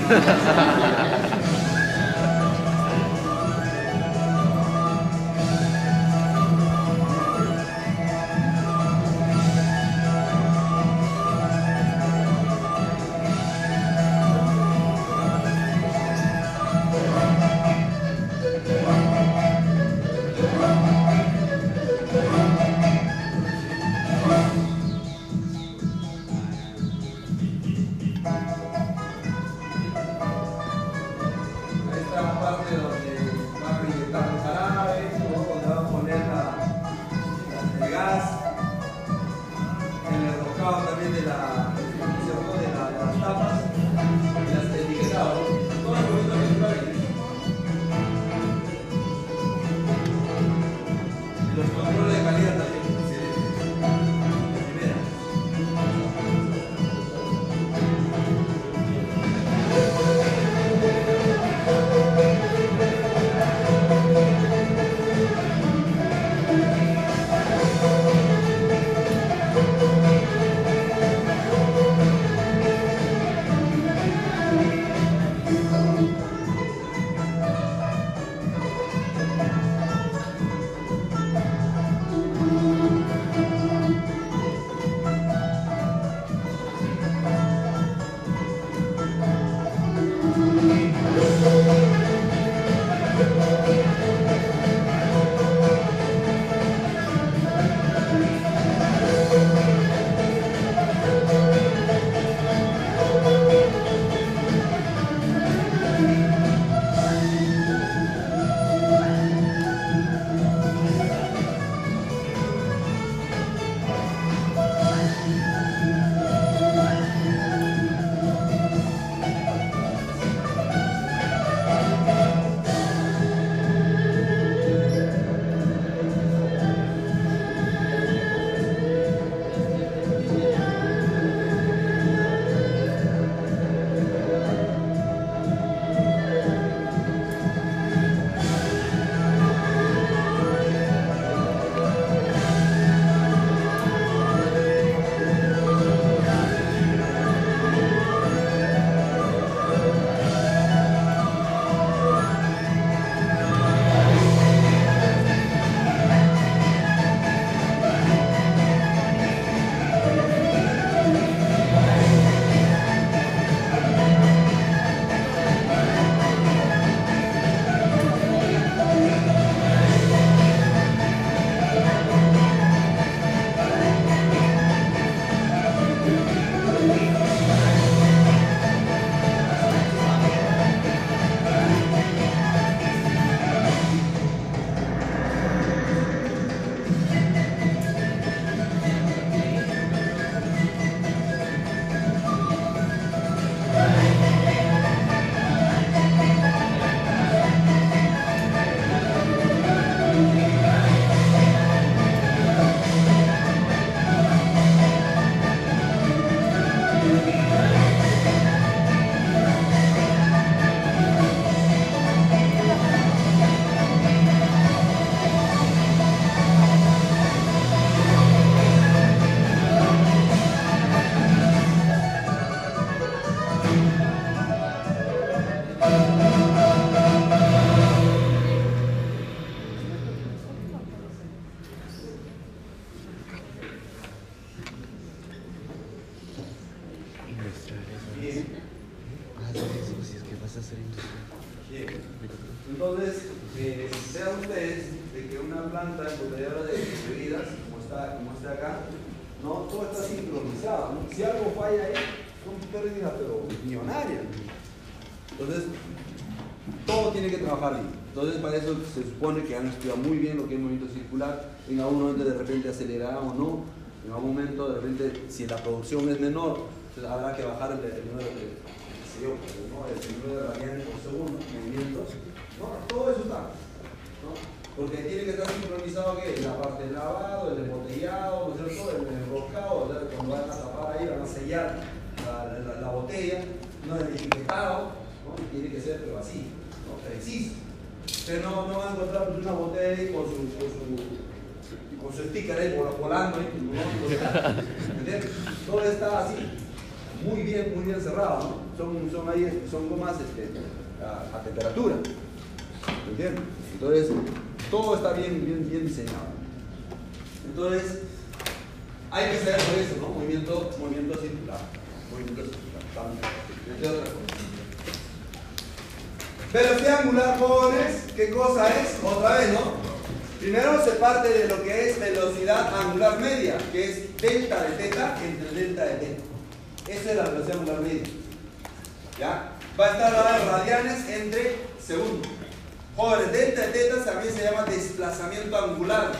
Yeah. *laughs* producción es menor, habrá que bajar el, el número de, yo, ¿no? el número de por segundo, movimientos. No, todo eso está. ¿no? Porque tiene que estar sincronizado que la parte del lavado, el embotellado, ¿no es cierto? el enroscado, o sea, cuando van a tapar ahí, van a sellar la, la- la botella, no el etiquetado, ¿no? tiene que ser pero así, ¿no? preciso. Usted no, no va a encontrar una botella con con su, con su sticker ahí vol- volando, ahí, ¿no? ¿Me entiendes? Todo está así, muy bien, muy bien cerrado, ¿no? Son, son, ahí, son gomas este, a, a temperatura. ¿Me entiendes? Entonces, todo está bien, bien, bien diseñado. Entonces, hay que saber por eso, ¿no? Movimiento, movimiento circular. Movimiento circular. También. Entre otras cosas. Velocidad angular, jóvenes, ¿qué cosa es? Otra vez, ¿no? Primero se parte de lo que es velocidad angular media, que es delta de teta entre delta de teta. Esa es la velocidad angular media. ¿Ya? Va a estar dada en radianes entre segundos. Jóvenes, delta de teta también se llama desplazamiento angular.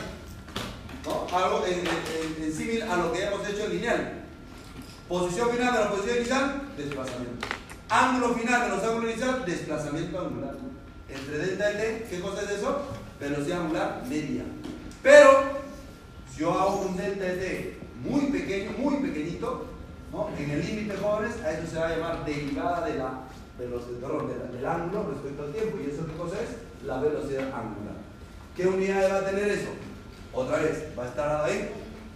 ¿no? Algo en, símil a lo que hemos hecho en lineal. Posición final de la posición inicial, desplazamiento. Ángulo final de los ángulos inicial, desplazamiento angular. Entre delta y t, ¿qué cosa es eso? Velocidad angular media. Pero, si yo hago un delta de t muy pequeño, muy pequeñito, ¿no? en el límite jóvenes, a eso se va a llamar derivada de la perdón, de del ángulo respecto al tiempo. ¿Y eso qué cosa es? La velocidad angular. ¿Qué unidades va a tener eso? Otra vez, va a estar ahí,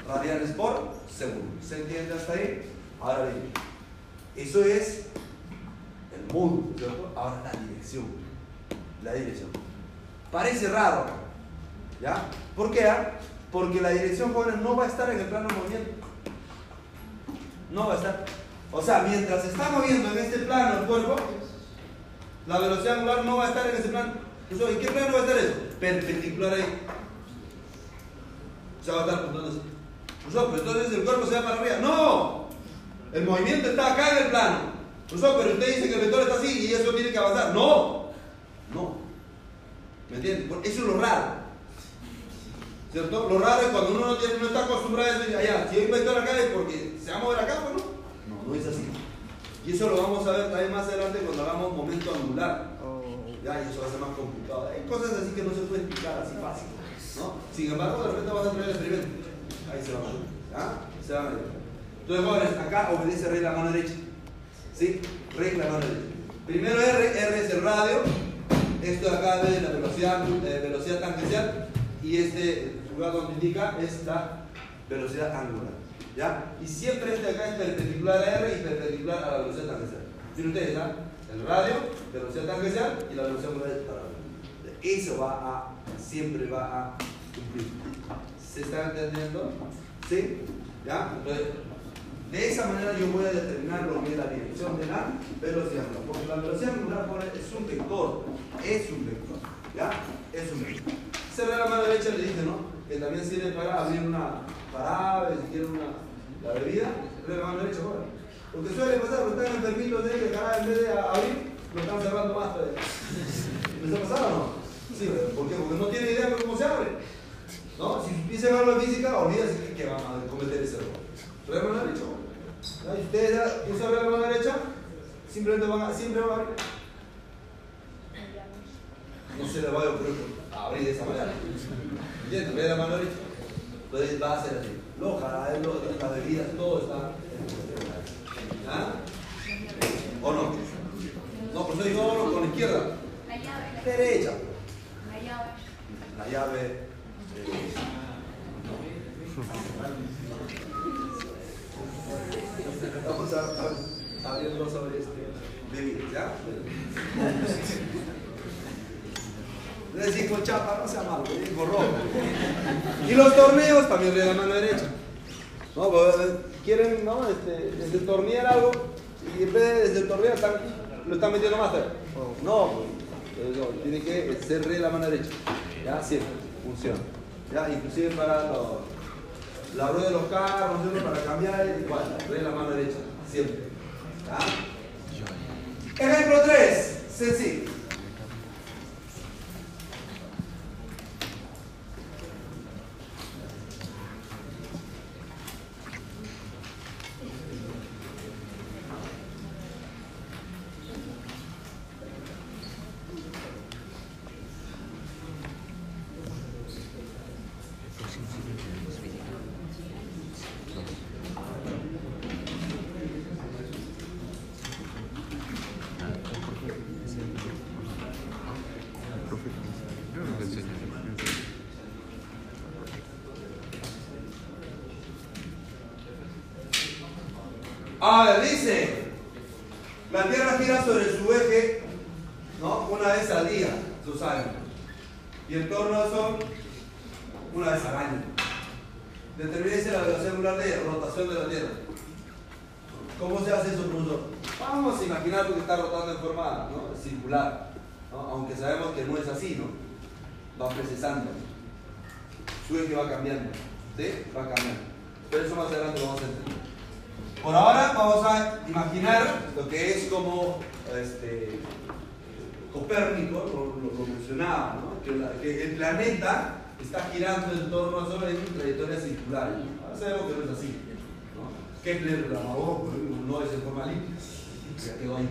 radianes por segundo. ¿Se entiende hasta ahí? Ahora bien, eso es el ¿cierto? Ahora la dirección. La dirección. Parece raro, ¿ya? ¿Por qué? ah? Porque la dirección, jóvenes, no va a estar en el plano de movimiento. No va a estar. O sea, mientras se está moviendo en este plano el cuerpo, la velocidad angular no va a estar en ese plano. Eso, ¿En qué plano va a estar eso? Perpendicular ahí. O sea, va a estar apuntando así. Pero entonces el cuerpo se va para arriba. ¡No! El movimiento está acá en el plano. Profesor, pero usted dice que el vector está así y eso tiene que avanzar. No. ¿Me entiendes? Eso es lo raro. ¿Cierto? Lo raro es cuando uno no, tiene, no está acostumbrado a eso y allá. Si hay un vector acá es porque se va a mover acá, pues no. No, no es así. Y eso lo vamos a ver también más adelante cuando hagamos momento angular. Ya, y eso va a ser más complicado. Hay cosas así que no se puede explicar así fácil. ¿no? Sin embargo, de repente vas a traer el experimento. Ahí se van a. ¿Ya? Se van a ver. Entonces, jóvenes, acá obedece regla mano derecha. ¿Sí? Regla mano derecha. Primero R, R es el radio. Esto de acá es la velocidad, eh, velocidad tangencial. Y este lugar donde indica es la velocidad angular. ¿Ya? Y siempre este de acá es perpendicular a R y perpendicular a la velocidad tangencial. Miren ustedes. El radio, velocidad tangencial y la velocidad angular. Eso va a, siempre va a cumplir. ¿Se está entendiendo? ¿Sí? ¿Ya? Entonces, de esa manera yo voy a determinar lo que es la dirección de la velocidad angular. Porque la velocidad angular es un vector. Es un vector. ¿Ya? Es un vector. Cerré la mano derecha le dije, ¿no? Que también sirve para abrir una parada, si quieren una la bebida, cerré la mano derecha, jóvenes. Porque suele pasar, cuando están enfermitos de que cara en vez de abrir, lo están cerrando más todavía. ¿Les ha pasado o no? Sí, ¿por qué? Porque no tiene idea de cómo se abre. ¿No? Si empiezan algo de física, olvídense que, que van a cometer ese error. Re mano derecha. ¿No? Y ustedes usan la mano derecha, simplemente van a, siempre van a abrir. No se le va a ocurrir abrir de esa manera. ¿Entiendes? Ve la mano derecha. Entonces va a ser así. Los jarabes, las bebidas, todo está. ¿Ah? ¿O no? No, por eso digo oro con la izquierda. La llave. Derecha. La llave. La llave. eh, Vamos a, abrirlo sobre este bebidas, ¿ya? Le decís con chapa, no sea malo, le digo rojo. Y los torneos también le dan mano derecha. No, pues, eh, quieren, ¿no? Este, desentornillar algo y en vez de desentornillar están, lo están metiendo más. No, pues, no, tiene que ser re la mano derecha. Ya, siempre, funciona. Ya, inclusive para los, la rueda de los carros, ¿no? para cambiar, igual, re la mano derecha, siempre. ¿Ah? Ejemplo 3, sencillo. Yo no te enseño. A ver, dice, la Tierra gira sobre su eje, ¿no? Una vez al día, lo saben. Y el torno son una vez al año. Determínese la velocidad angular de rotación de la Tierra. ¿Cómo se hace eso, profesor? Vamos a imaginar que está rotando en forma ¿no? circular, ¿no? aunque sabemos que no es así, ¿no? Va precisando. Su eje va cambiando, ¿sí? Va cambiando. Pero eso más adelante lo vamos a entender. Por ahora vamos a imaginar lo que es como este, Copérnico lo, lo- lo mencionaba, ¿no? que, la- que el planeta está girando en torno a Sol en una trayectoria circular. Ahora sabemos que no es así. ¿no? Kepler la amagó, no es en forma limpia. Ya quedó ahí.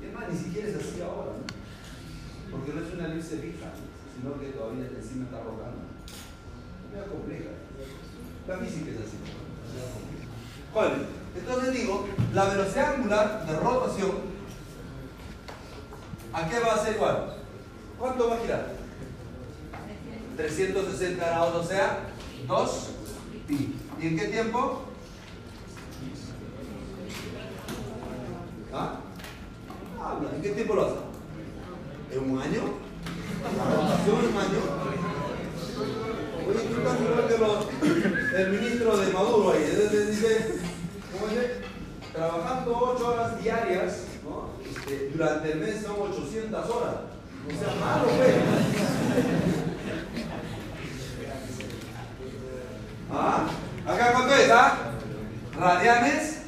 Y además ni siquiera es así ahora, ¿no? porque no es una elipse fija, sino que todavía encima está rotando. Es medio compleja. La física es así. Bueno, entonces digo, la velocidad angular de rotación, ¿a qué va a ser igual? ¿Cuánto va a girar? 360 grados, o sea, 2 pi. ¿Y en qué tiempo? ¿Ah? ¿En qué tiempo lo hace? ¿En un año? ¿La rotación en un año? Oye, tú estás igual que los, el ministro de Maduro ahí, él le dice, ¿cómo dice? Trabajando 8 horas diarias, ¿no? Este, durante el mes son 800 horas. O sea, malo, pues. ¿Ah? ¿Acá cuánto es, ah? Radianes.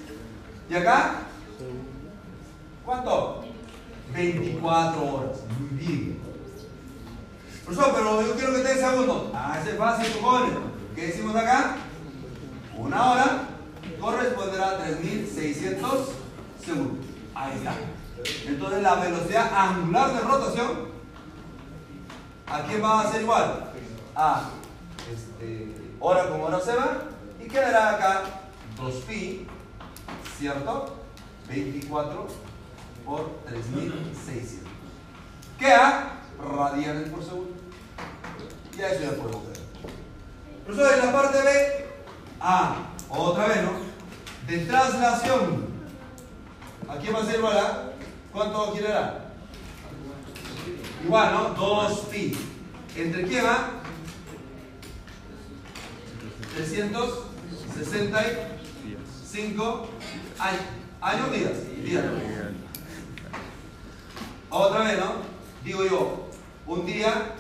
¿Y acá? ¿Cuánto? 24 horas. Muy bien. Profesor, pero yo quiero que te segundos. Ah, ese es fácil, cojones. ¿Qué decimos acá? Una hora corresponderá a 3600 segundos. Ahí está. Entonces la velocidad angular de rotación, ¿a quién va a ser igual? A este, hora como hora se va. Y quedará acá 2pi, ¿cierto? 24 por 3600. Queda radianes por segundo. Ya eso ya podemos ver. Profesor, la parte B, ah, otra vez, ¿no? De traslación. ¿A quién va a ser igual a? ¿Cuánto girará? Igual, ¿no? 2pi. ¿Entre quién va? 365 años. ¿Años días? Días. Otra vez, ¿no? Digo yo, un día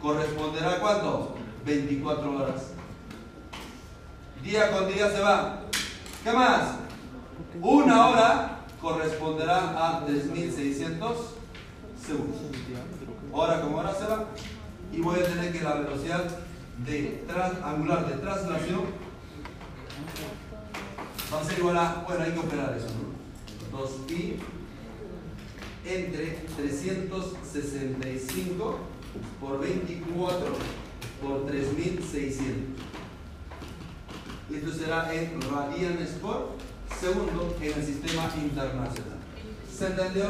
corresponderá a cuánto? 24 horas. Día con día se va. ¿Qué más? Una hora corresponderá a 3600 segundos. Hora como hora se va. Y voy a tener que la velocidad angular de traslación va a ser igual a, bueno, hay que operar eso, ¿no? 2pi entre 365 por 24 por 3600. Esto será en radianes por segundo en el sistema internacional. ¿Se entendió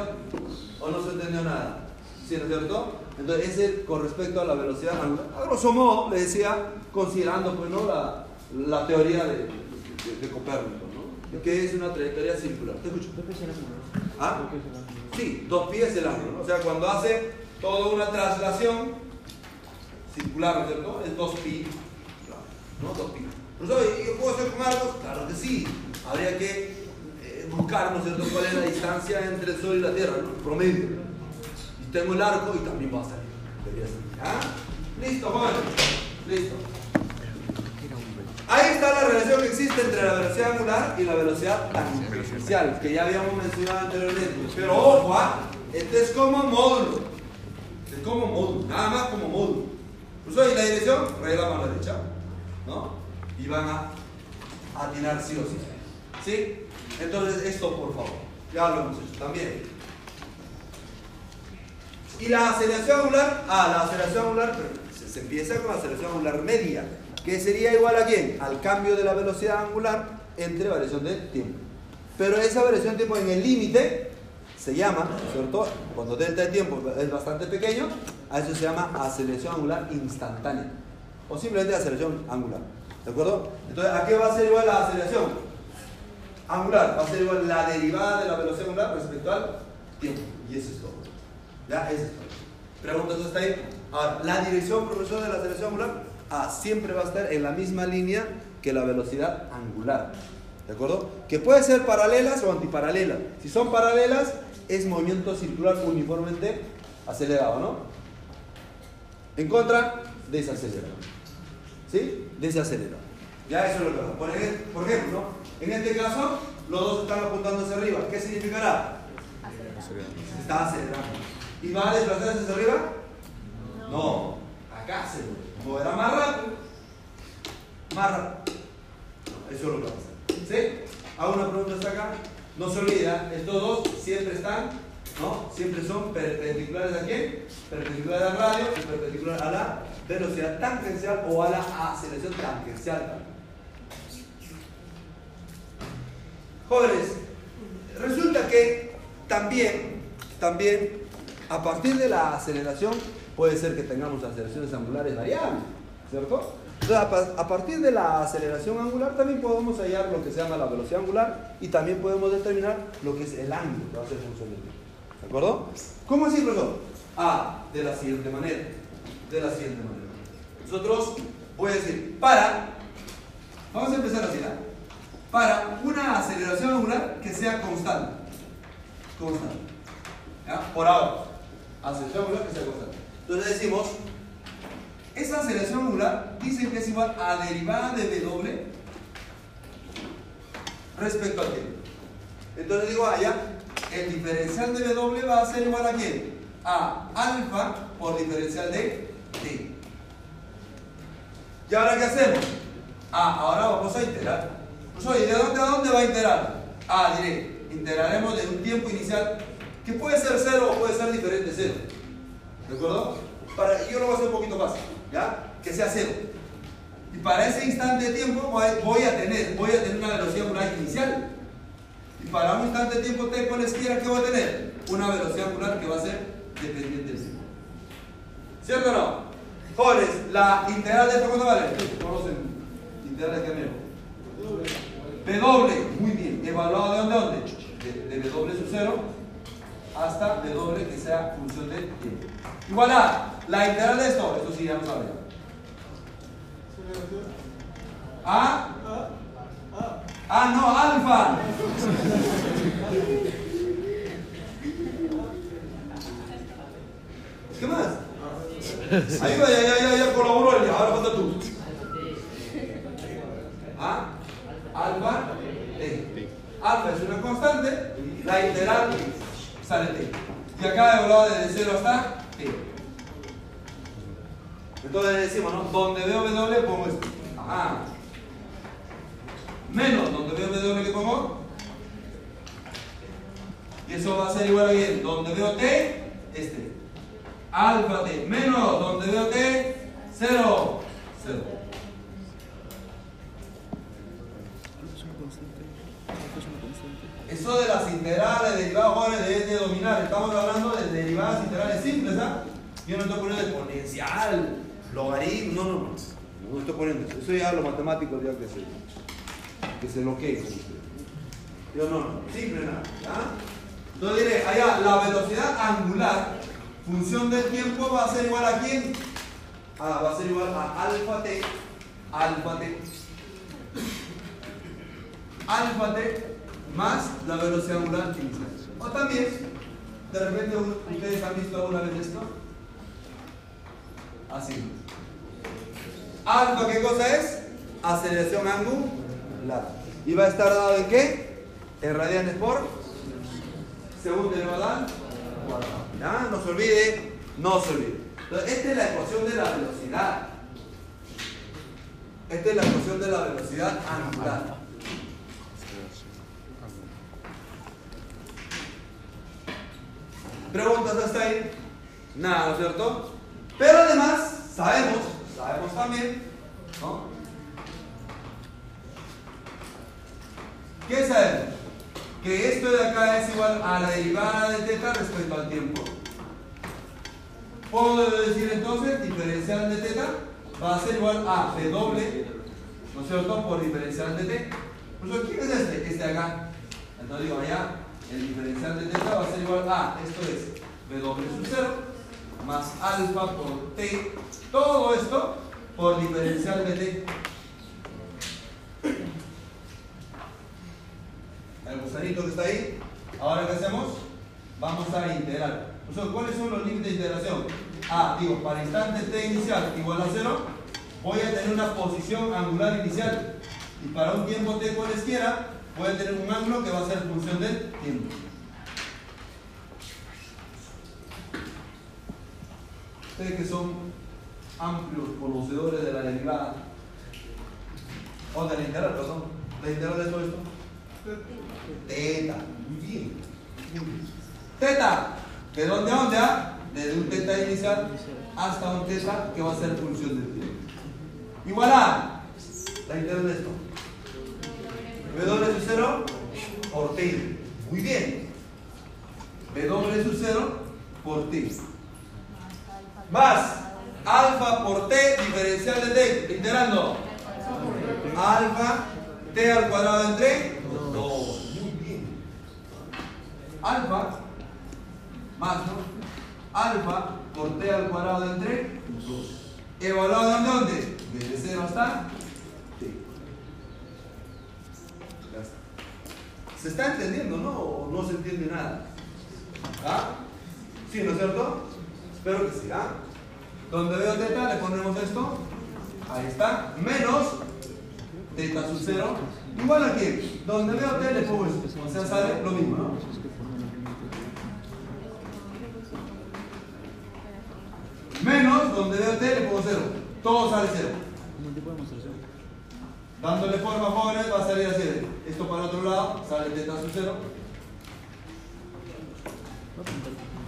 o no se entendió nada? ¿Sí, no es cierto? Entonces, ese con respecto a la velocidad angular. A grosso modo, le decía, considerando pues, ¿no? la, la teoría de, de, de Copérnico, ¿no? que es una trayectoria circular. ¿Te escucho? ¿Ah? Sí, dos pies el ángulo. O sea, cuando hace toda una traslación circular, ¿no es cierto? Es dos pi. ¿No? Dos pi. Profesor, ¿y ¿yo puedo hacer con arcos? Claro que sí. Habría que eh, buscar, ¿no es cierto?, cuál es la distancia entre el Sol y la Tierra, ¿no? Promedio. Y tengo el arco y también va a salir. Debería salir. ¿Ah? Listo, joven. Listo. Ahí está la la relación que existe entre la velocidad angular y la velocidad tangencial, que ya habíamos mencionado anteriormente. Pero ojo, ¿ah? este es como módulo. Este es como módulo, nada más como módulo. Pues hoy la dirección, regla mano derecha, ¿no? Y van a atinar sí o sí. ¿Sí? Entonces, esto por favor, ya lo hemos hecho también. Y la aceleración angular, ah, la aceleración angular, se, se empieza con la aceleración angular media, que sería igual a quién? Al cambio de la velocidad angular entre variación de tiempo. Pero esa variación de tiempo en el límite se llama, ¿cierto? Cuando delta de tiempo es bastante pequeño, a eso se llama aceleración angular instantánea. O simplemente aceleración angular. ¿De acuerdo? Entonces, ¿a qué va a ser igual la aceleración? Angular. Va a ser igual la derivada de la velocidad angular respecto al tiempo. Y eso es todo. ¿Ya? Eso es todo. Preguntas hasta ahí. Ahora, la dirección, profesor, de la aceleración angular, ah, siempre va a estar en la misma línea que la velocidad angular. ¿De acuerdo? Que puede ser paralelas o antiparalelas. Si son paralelas, es movimiento circular uniformemente acelerado, ¿no? En contra, desacelerado. ¿Sí? Desacelerado. Ya eso es lo que pasa. Por ej- Por ejemplo, ¿no? en este caso, los dos están apuntando hacia arriba. ¿Qué significará? Se está acelerando. ¿Y va a desplazarse hacia arriba? No. Acá se moverá más rápido. Más rápido. Eso es lo que va a pasar. ¿Sí? Hago una pregunta hasta acá. No se olvida, estos dos siempre están, ¿no? Siempre son perpendiculares a quién? Perpendiculares al radio y perpendiculares a la velocidad tangencial o a la aceleración tangencial. Jóvenes, resulta que también, también, a partir de la aceleración, puede ser que tengamos aceleraciones angulares variables, ¿cierto? Entonces, a, pa- a partir de la aceleración angular también podemos hallar lo que se llama la velocidad angular y también podemos determinar lo que es el ángulo que va a ser función del tiempo. ¿De acuerdo? ¿Cómo así, profesor? Ah, de la siguiente manera. De la siguiente manera. Nosotros, voy a decir, para, vamos a empezar así, ¿ah? Para una aceleración angular que sea constante. Constante. ¿Ya? Por ahora. Aceleración angular que sea constante. Entonces decimos, esa aceleración angular dicen que es igual a derivada de W respecto al tiempo. Entonces digo allá, el diferencial de W va a ser igual a quién? A alfa por diferencial de T. ¿Y ahora qué hacemos? Ah, ahora vamos a integrar. Pues oye, ¿de dónde a dónde va a integrar? Ah, diré, integraremos de un tiempo inicial que puede ser cero o puede ser diferente de cero. ¿De acuerdo? Para, yo lo voy a hacer un poquito fácil, ¿ya? Que sea cero. Y para ese instante de tiempo voy a tener, voy a tener una velocidad angular inicial. Y para un instante de tiempo t por la izquierda, ¿qué voy a tener? Una velocidad angular que va a ser dependiente del tiempo. ¿Cierto o no? Jóvenes, la integral de esto cuánto vale? Conocen integral de qué? W, muy bien. ¿Evaluado de dónde a dónde? De, de W sub 0 hasta W que sea función de tiempo. Igual a la integral de esto, esto sí ya lo sabemos. ¿A? Ah, no, alfa. ¿Qué más? Ahí va, ya, ya, ya, ya colaboró ahora falta tú. ¿Ah? Alfa T. Alfa es una constante, la integral sale T. Y acá he hablado desde 0 hasta Entonces decimos, ¿no? Donde veo W pongo esto. Ajá. Menos donde veo W que pongo. Y eso va a ser igual a bien. Donde veo T, este. Alfa T. Menos donde veo T, 0. 0. Eso de las integrales, derivados, jóvenes, de, dominar. Estamos hablando de derivadas integrales simples, ¿ah? Yo no estoy poniendo exponencial, logaritmo, no, no, no. No estoy poniendo eso. Eso ya los matemáticos ya que se, que se. Yo no, no, simple nada. ¿ya? Entonces diré, allá, la velocidad angular, función del tiempo, va a ser igual a quién? Ah, va a ser igual a alfa t, alfa t. Alfa t más la velocidad angular inicial. O también, de repente ustedes han visto alguna vez esto. Así. Alfa, ¿qué cosa es? aceleración angular. ¿Y va a estar dado en qué? En radianes por segundo elevado ¿Ya? No se olvide, no se olvide. Entonces, esta es la ecuación de la velocidad. Esta es la ecuación de la velocidad angular. ¿Preguntas hasta ahí? Nada, ¿no es cierto? Pero además, sabemos, sabemos también, ¿no? ¿Qué sabemos? Que esto de acá es igual a la derivada de teta respecto al tiempo. Puedo decir entonces, diferencial de teta va a ser igual a B doble, ¿no es cierto? Por diferencial de t. Por eso, ¿quién es este? Este de acá. Entonces digo, allá, el diferencial de teta va a ser igual a, esto es doble sub 0, más alfa por t, todo esto por diferencial de t. El gusanito que está ahí, ahora ¿qué hacemos? Vamos a integrar. O ¿cuáles son los límites de integración? Ah, digo, para instante t inicial igual a 0, voy a tener una posición angular inicial. Y para un tiempo t cualesquiera, a tener un ángulo que va a ser función del tiempo. Ustedes que son amplios conocedores de la derivada, o de la integral, perdón, la integral de todo esto. Teta, muy bien. Teta, ¿de dónde a dónde? ah? Desde un teta inicial hasta un teta que va a ser función del tiempo. Igual a la integral de esto. W sub 0 por t. Muy bien. W sub 0 por t. Más alfa por t diferencial de t. Integrando. Alfa t al cuadrado entre 2. Muy bien. Alfa más ¿no? alfa por t al cuadrado entre 2. ¿Evaluado en dónde? Desde 0 hasta t. Ya está. ¿Se está entendiendo, no? ¿O no se entiende nada? ¿Ah? ¿Sí, no es cierto? Espero que sí, ¿ah? Donde veo teta le ponemos esto. Ahí está. Menos teta sub 0. Igual aquí. Donde veo t le pongo esto. O sea, sale lo mismo, ¿no? Menos donde veo t le pongo 0. Todo sale 0. Dándole forma jóvenes va a salir así. Esto para el otro lado sale teta sub 0.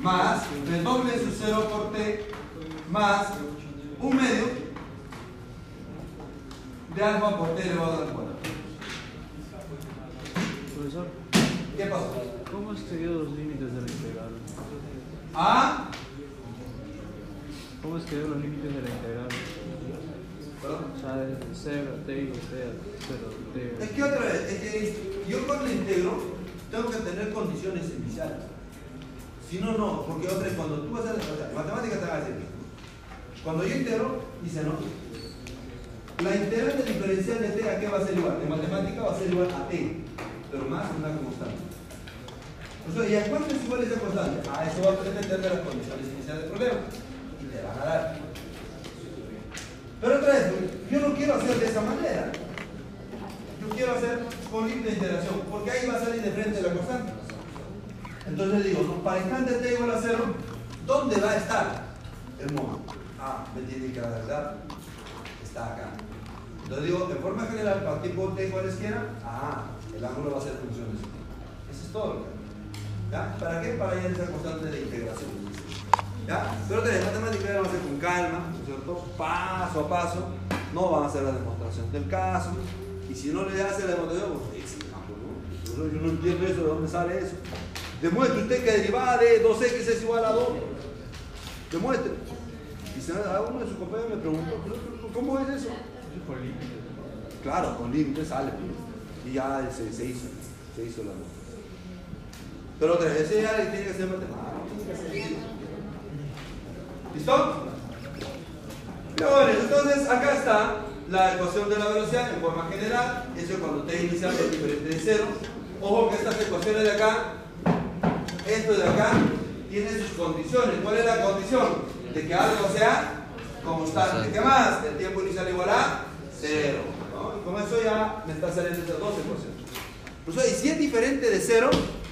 Más el doble sub 0 por t más un medio de alfa por t elevado al cuadrado. Profesor, ¿Qué pasó? ¿cómo seguido los límites de la integral? ¿Ah? ¿Cómo seguido los límites de la integral? ¿Perdón? O sea, de 0 a t y de t a 0 t. Es que otra vez, es que yo cuando integro tengo que tener condiciones iniciales. Si no, no, porque otra vez, cuando tú vas a o sea, matemáticas te va a decir, cuando yo integro, dice no. La integral del diferencial de t a qué va a ser igual? En matemática va a ser igual a t, pero más una constante. O ¿y a cuánto es igual esa constante? A eso va a depender de las condiciones iniciales del problema. Y te van a dar. Pero otra vez, yo no quiero hacer de esa manera. Yo quiero hacer con límite de integración, porque ahí va a salir de frente la constante. Entonces digo, no, para instante t igual a 0, ¿dónde va a estar el modo? Ah, me tiene que dar, está acá. Entonces digo, de forma general, para tiempo t cualesquiera, ah, el ángulo va a ser función de eso. Es todo. ¿Ya? ¿Para qué? Para a esa constante de integración. ¿Ya? Pero te matemática vamos a hacer con calma, ¿no es cierto? Paso a paso. No van a hacer la demostración del caso. Y si no le hace la demostración, pues sí, sí, vamos, ¿no? Yo, yo no entiendo eso, ¿de dónde sale eso? Demuestre usted que derivada de 2x es igual a 2. Demuestre. Y a uno de sus compañeros me preguntó, "¿Pero, pero, ¿cómo es eso? Claro, con límites sale. Y ya se, se hizo, se hizo la Pero otra vez, ese ya tiene que ser matemático. ¿Listo? Bueno, entonces acá está la ecuación de la velocidad en forma general. Eso es cuando t inicial es diferente de cero. Ojo que estas ecuaciones de acá, esto de acá, tiene sus condiciones. ¿Cuál es la condición? De que algo sea constante. ¿Qué más? El tiempo inicial igual a cero. ¿no? con eso ya me está saliendo esas dos ecuaciones. Profesor, y si es diferente de cero,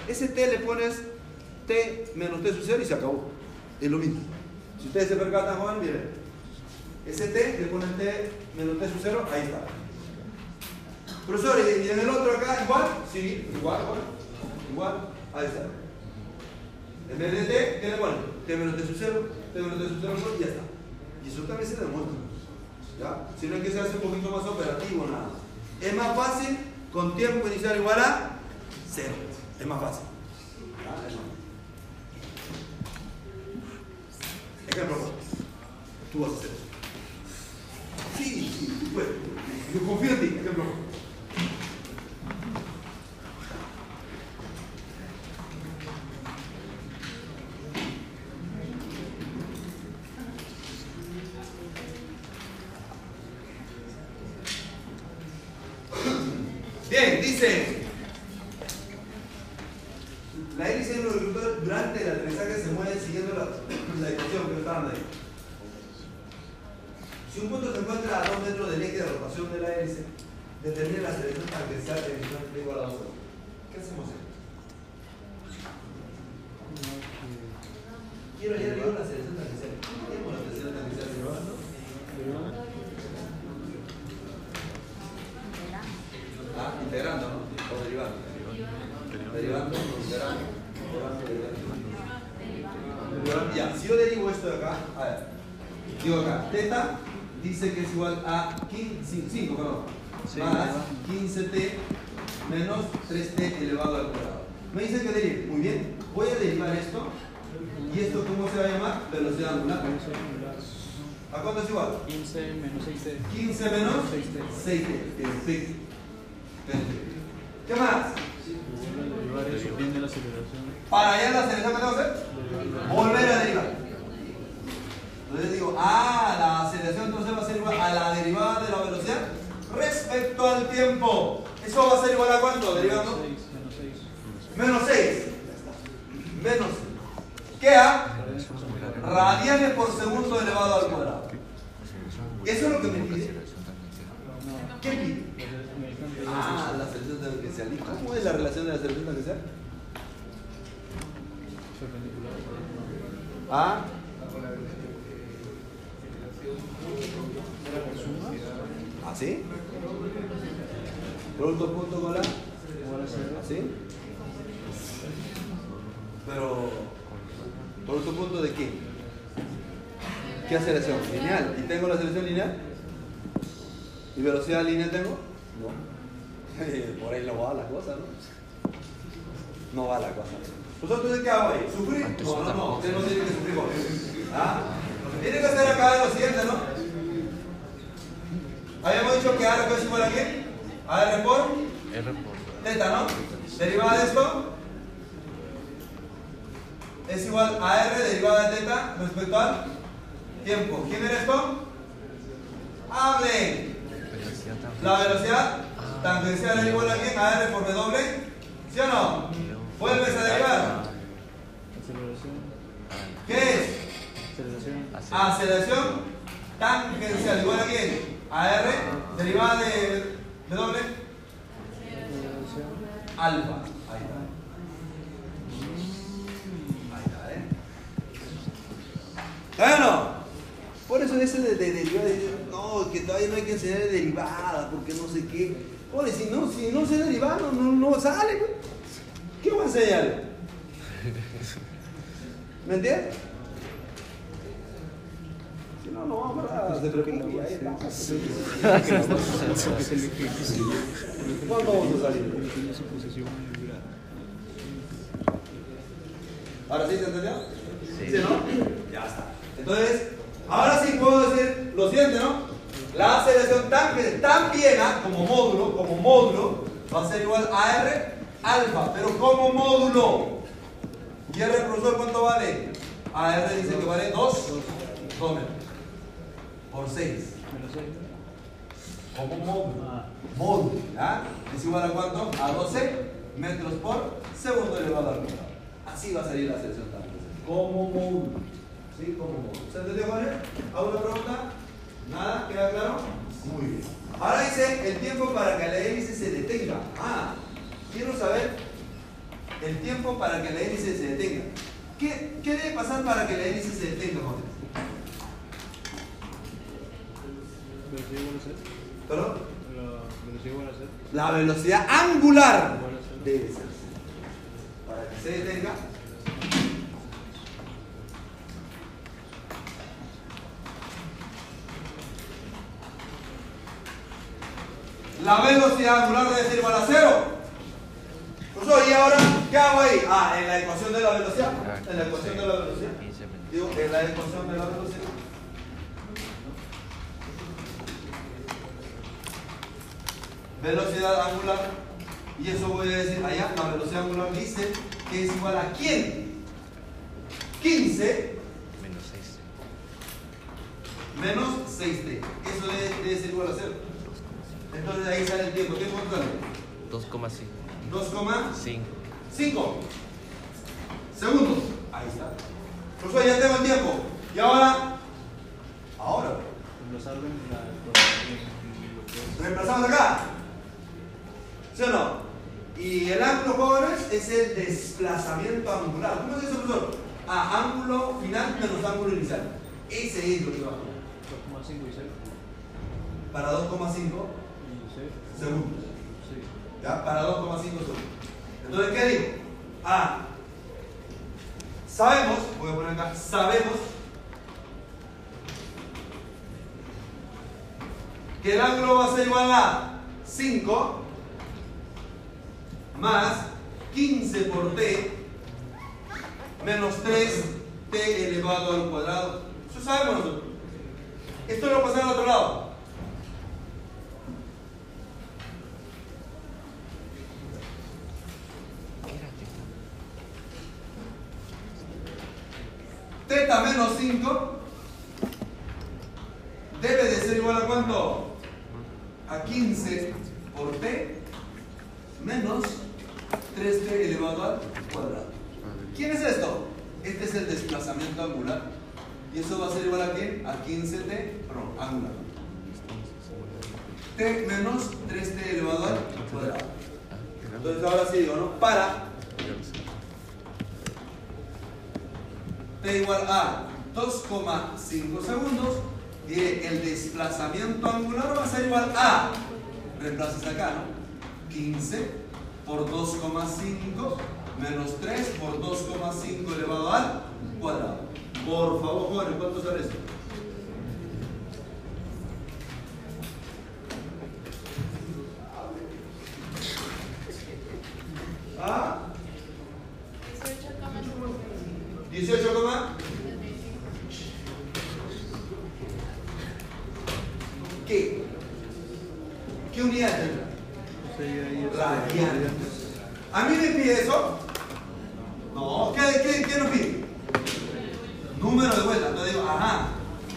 ese t le pones t menos t sub 0 y se acabó. Es lo mismo. Si ustedes se percatan, joven, miren. Ese t le ponen t menos t sub 0, ahí está. Profesor, ¿y en el otro acá igual? Sí, igual, igual. Igual, ahí está. En vez de t, ¿qué le ponen? t menos t sub 0, t menos t sub 0 y ya está. Y eso también se demuestra. ¿Ya? Si no es que se hace un poquito más operativo, nada. Es más fácil con tiempo inicial igual a 0. Es más fácil. ¿Ya? Es más fácil. Ejemplo, tú vas a hacer eso. Sí, sí, tú puedes. Yo confío en ti. Ejemplo. Bien, dice. La hélice del agricultor durante el aterrizaje se mueve siguiendo la, la Si un punto se encuentra a 2 metros del eje de rotación de la hélice, determina la selección tangencial de emisión igual a 2 ¿Qué hacemos ahí? Quiero ya digo la selección tangencial. ¿Cómo tenemos la selección tangencial? Ah, integrando, ¿no? O derivando. Derivando, integrando, derivando, derivando. Ya, si yo derivo esto de acá, a ver, digo acá, teta dice que es igual a 15, 5, perdón, más 15t menos 3t elevado al cuadrado. Me dice que derive, muy bien, voy a derivar esto, y esto ¿cómo se va a llamar? Velocidad angular. ¿A cuánto es igual? 15 menos 6t. 15 menos 6t. 6t. Perfecto. Perfecto. ¿Qué más? Derivar eso viene la aceleración. Para allá la aceleración que tengo que hacer, volver a derivar. Entonces digo, ah, la aceleración entonces va a ser igual a la derivada de la velocidad respecto al tiempo. ¿Eso va a ser igual a cuánto? Derivando. 6 menos 6. Menos 6. Menos 6. ¿Qué a? Radianes por segundo elevado al cuadrado. Eso es lo que me pide. ¿Qué pide? Ah, la selección tangencial. ¿Y cómo es la relación de la selección tangencial? Ah. ¿Así? Producto punto con la. ¿Así? Pero. ¿Producto punto de qué? ¿Qué aceleración? Lineal. ¿Y tengo la aceleración lineal? ¿Y velocidad lineal tengo? No. *laughs* Por ahí no va la cosa, ¿no? No va la cosa. ¿Pues entonces qué hago ahí? ¿Sufrir? No, no, no. Usted no tiene que sufrir. por eso. ¿Ah? Lo que tiene que hacer acá es lo siguiente, ¿no? Habíamos dicho que R es igual a qué? A R por R por teta, ¿no? Derivada de esto es igual a R derivada de teta respecto al tiempo. ¿Quién era esto? Tan La velocidad tangencial es igual a quién? A R por W. ¿Sí o no? Vuelves a derivar. ¿Qué es? Aceleración. Tangencial igual a quién? A R derivada de W. Alfa. Ahí está. Está, ¿eh? Bueno, por eso ese de, de- no, que todavía no hay que enseñar de derivada, porque no sé qué. Oye, si no, si no sé derivar, no, no, sale, pues. ¿Qué voy a enseñar? ¿Me entiendes? Si no, no vamos a se ahí. ¿Cuándo vamos a salir? ¿Ahora sí se entendió? Sí. no? Ya está. Entonces, ahora sí puedo decir lo siguiente, ¿no? La aceleración tan- también, ¿ah? como módulo, como módulo, va a ser igual a R alfa, pero como módulo. ¿Y R, profesor, cuánto vale? A R dice que vale 2, 2 metros. Por 6. Menos 6. Como módulo. Módulo. Es igual a cuánto? A 12 metros por segundo elevado al cuadrado. Así va a salir la selección también. Como módulo. ¿Sí? Como módulo. ¿Se entendió, Jorge? ¿Alguna pregunta? ¿Nada? ¿Queda claro? Muy bien. Ahora dice el tiempo para que la hélice se detenga. Ah, quiero saber el tiempo para que la hélice se detenga. ¿Qué, qué debe pasar para que la hélice se detenga, ser. ¿Perdón? La velocidad angular debe ser. Para que se detenga. La velocidad angular debe ser igual a cero. Pues ¿y ahora qué hago ahí? Ah, en la ecuación de la velocidad. En la ecuación de la velocidad. 15 minutos. Digo, en la ecuación de la velocidad. Velocidad angular. Y eso voy a decir allá, la velocidad angular dice que es igual a quién? 15 Menos 6. menos 6t. Eso debe, debe ser igual a 0. Entonces ahí sale el tiempo. ¿Qué cuánto sale? 2,5. 2,5 5. segundos. Ahí está. Pues ya tengo el tiempo. Y ahora, ahora, reemplazamos acá. ¿Sí o no? Y el ángulo, jóvenes, es el desplazamiento angular. ¿Cómo es eso, profesor? Ah, ángulo final menos ángulo inicial. Ese es lo que va. 2,5 y 0. Para 2,5 Y 0. Segundos. ¿Ya? Para 2,5 segundos. Entonces, ¿qué digo? Ah, sabemos, voy a poner acá, sabemos que el ángulo va a ser igual a 5 más 15 por t menos 3t elevado al cuadrado. Eso sabemos nosotros. Esto lo pasar al otro lado. Teta menos 5 debe de ser igual a cuánto? A 15 por t menos 3t elevado al cuadrado. ¿Quién es esto? Este es el desplazamiento angular. ¿Y eso va a ser igual a quién? A 15t, perdón, angular. t menos 3t elevado al cuadrado. Entonces ahora sí digo, ¿no? Para t igual a 2,5 segundos, diré el desplazamiento angular va a ser igual a, reemplazas acá, ¿no? 15 por 2,5 menos 3 por 2,5 elevado al cuadrado. Por favor, jóvenes, ¿cuánto sale esto? ¿Ah? 18, ¿Qué? ¿Qué unidad tendrá? O sea, ya ahí es- Radianes. ¿A mí me pide eso? No. ¿Qué, qué, qué nos pide? Número de vueltas. Entonces digo, ajá.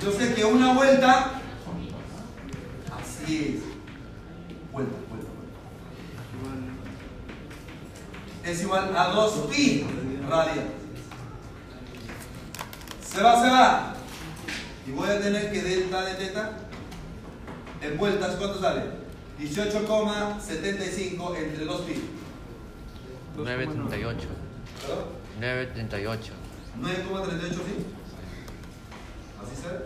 Yo sé que una vuelta. Así es. Vuelta, vuelta, vuelta. Es igual a 2 pi radianes. Se va, se va. Y voy a tener que delta de teta en vueltas, ¿cuánto sale? 18,75 entre 2 pi. 9.38. ¿Perdón? 9.38. 9,38 sí. ¿Así sale?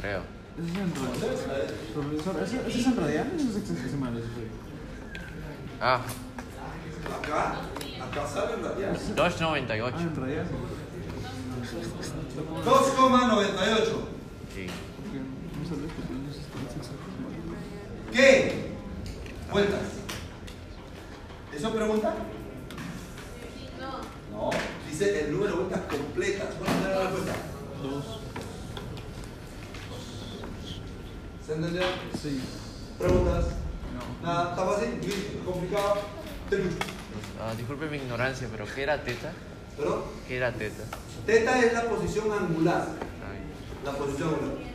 Creo. ¿Eso es en radianes? Profesor, ¿eso, eso es en radianes o es hexadecimal? Eso soy. Ah, Acá, acá sale en realidad. 2.98. Ah, en radianes. 2,98. Sí. ¿Qué? Vueltas. ¿Eso pregunta? Entendió? Sí. ¿Preguntas? No. Nada, ¿está fácil? ¿Muy ¿Complicado? Ah, disculpe mi ignorancia, pero ¿qué era teta? ¿Perdón? ¿Qué era teta? Teta es la posición angular. Ay, La posición angular.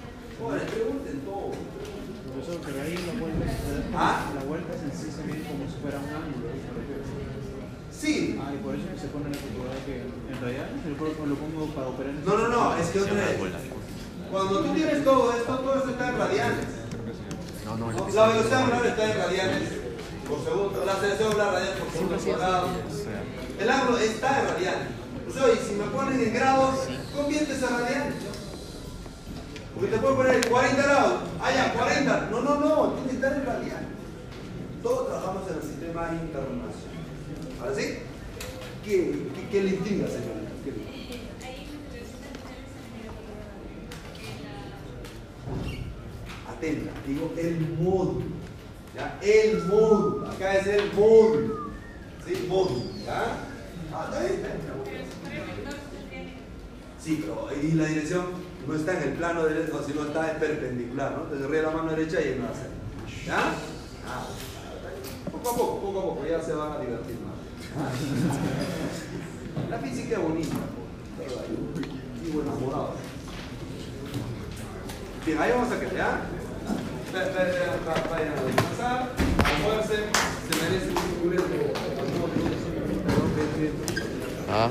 Bueno, pregunten todo. Profesor, pero ahí la vuelta, ¿Ah? la vuelta en sí se mide como si fuera un ángulo. Sí. Ah, y por eso se pone la calculadora que en radianes, yo lo, lo pongo para operar en No, no, no, es que otra vez. Cuando tú tienes todo esto, todo esto está en radianes. No, no, ¿no? La velocidad angular está en radianes por segundo, la aceleración angular radianes por segundo cuadrado. El ángulo está en radianes. O sea, y si me ponen en grados, conviertes a radianes. Porque te puedo poner 40 grados. Ah, ya, 40. No, no, no, tiene que estar en radianes. Todos trabajamos en el sistema internacional. ¿Ahora sí? ¿Qué, qué, qué le intriga, señorita? Atenta, digo el módulo. ¿ya? El módulo. Acá es el módulo. ¿Sí? Módulo. ¿Ya? Ah, está bien, está bien. Sí, pero y la dirección no está en el plano derecho, sino está en perpendicular, ¿no? Entonces ríe la mano derecha y él no hace. ¿Ya? Ah, poco a poco, poco a poco, ya se van a divertir más. *laughs* La física es bonita, po, ¿verdad? y buen enamorado. Tiraia o să crea? Pasar, almuerce, se merece un culetul. Ah.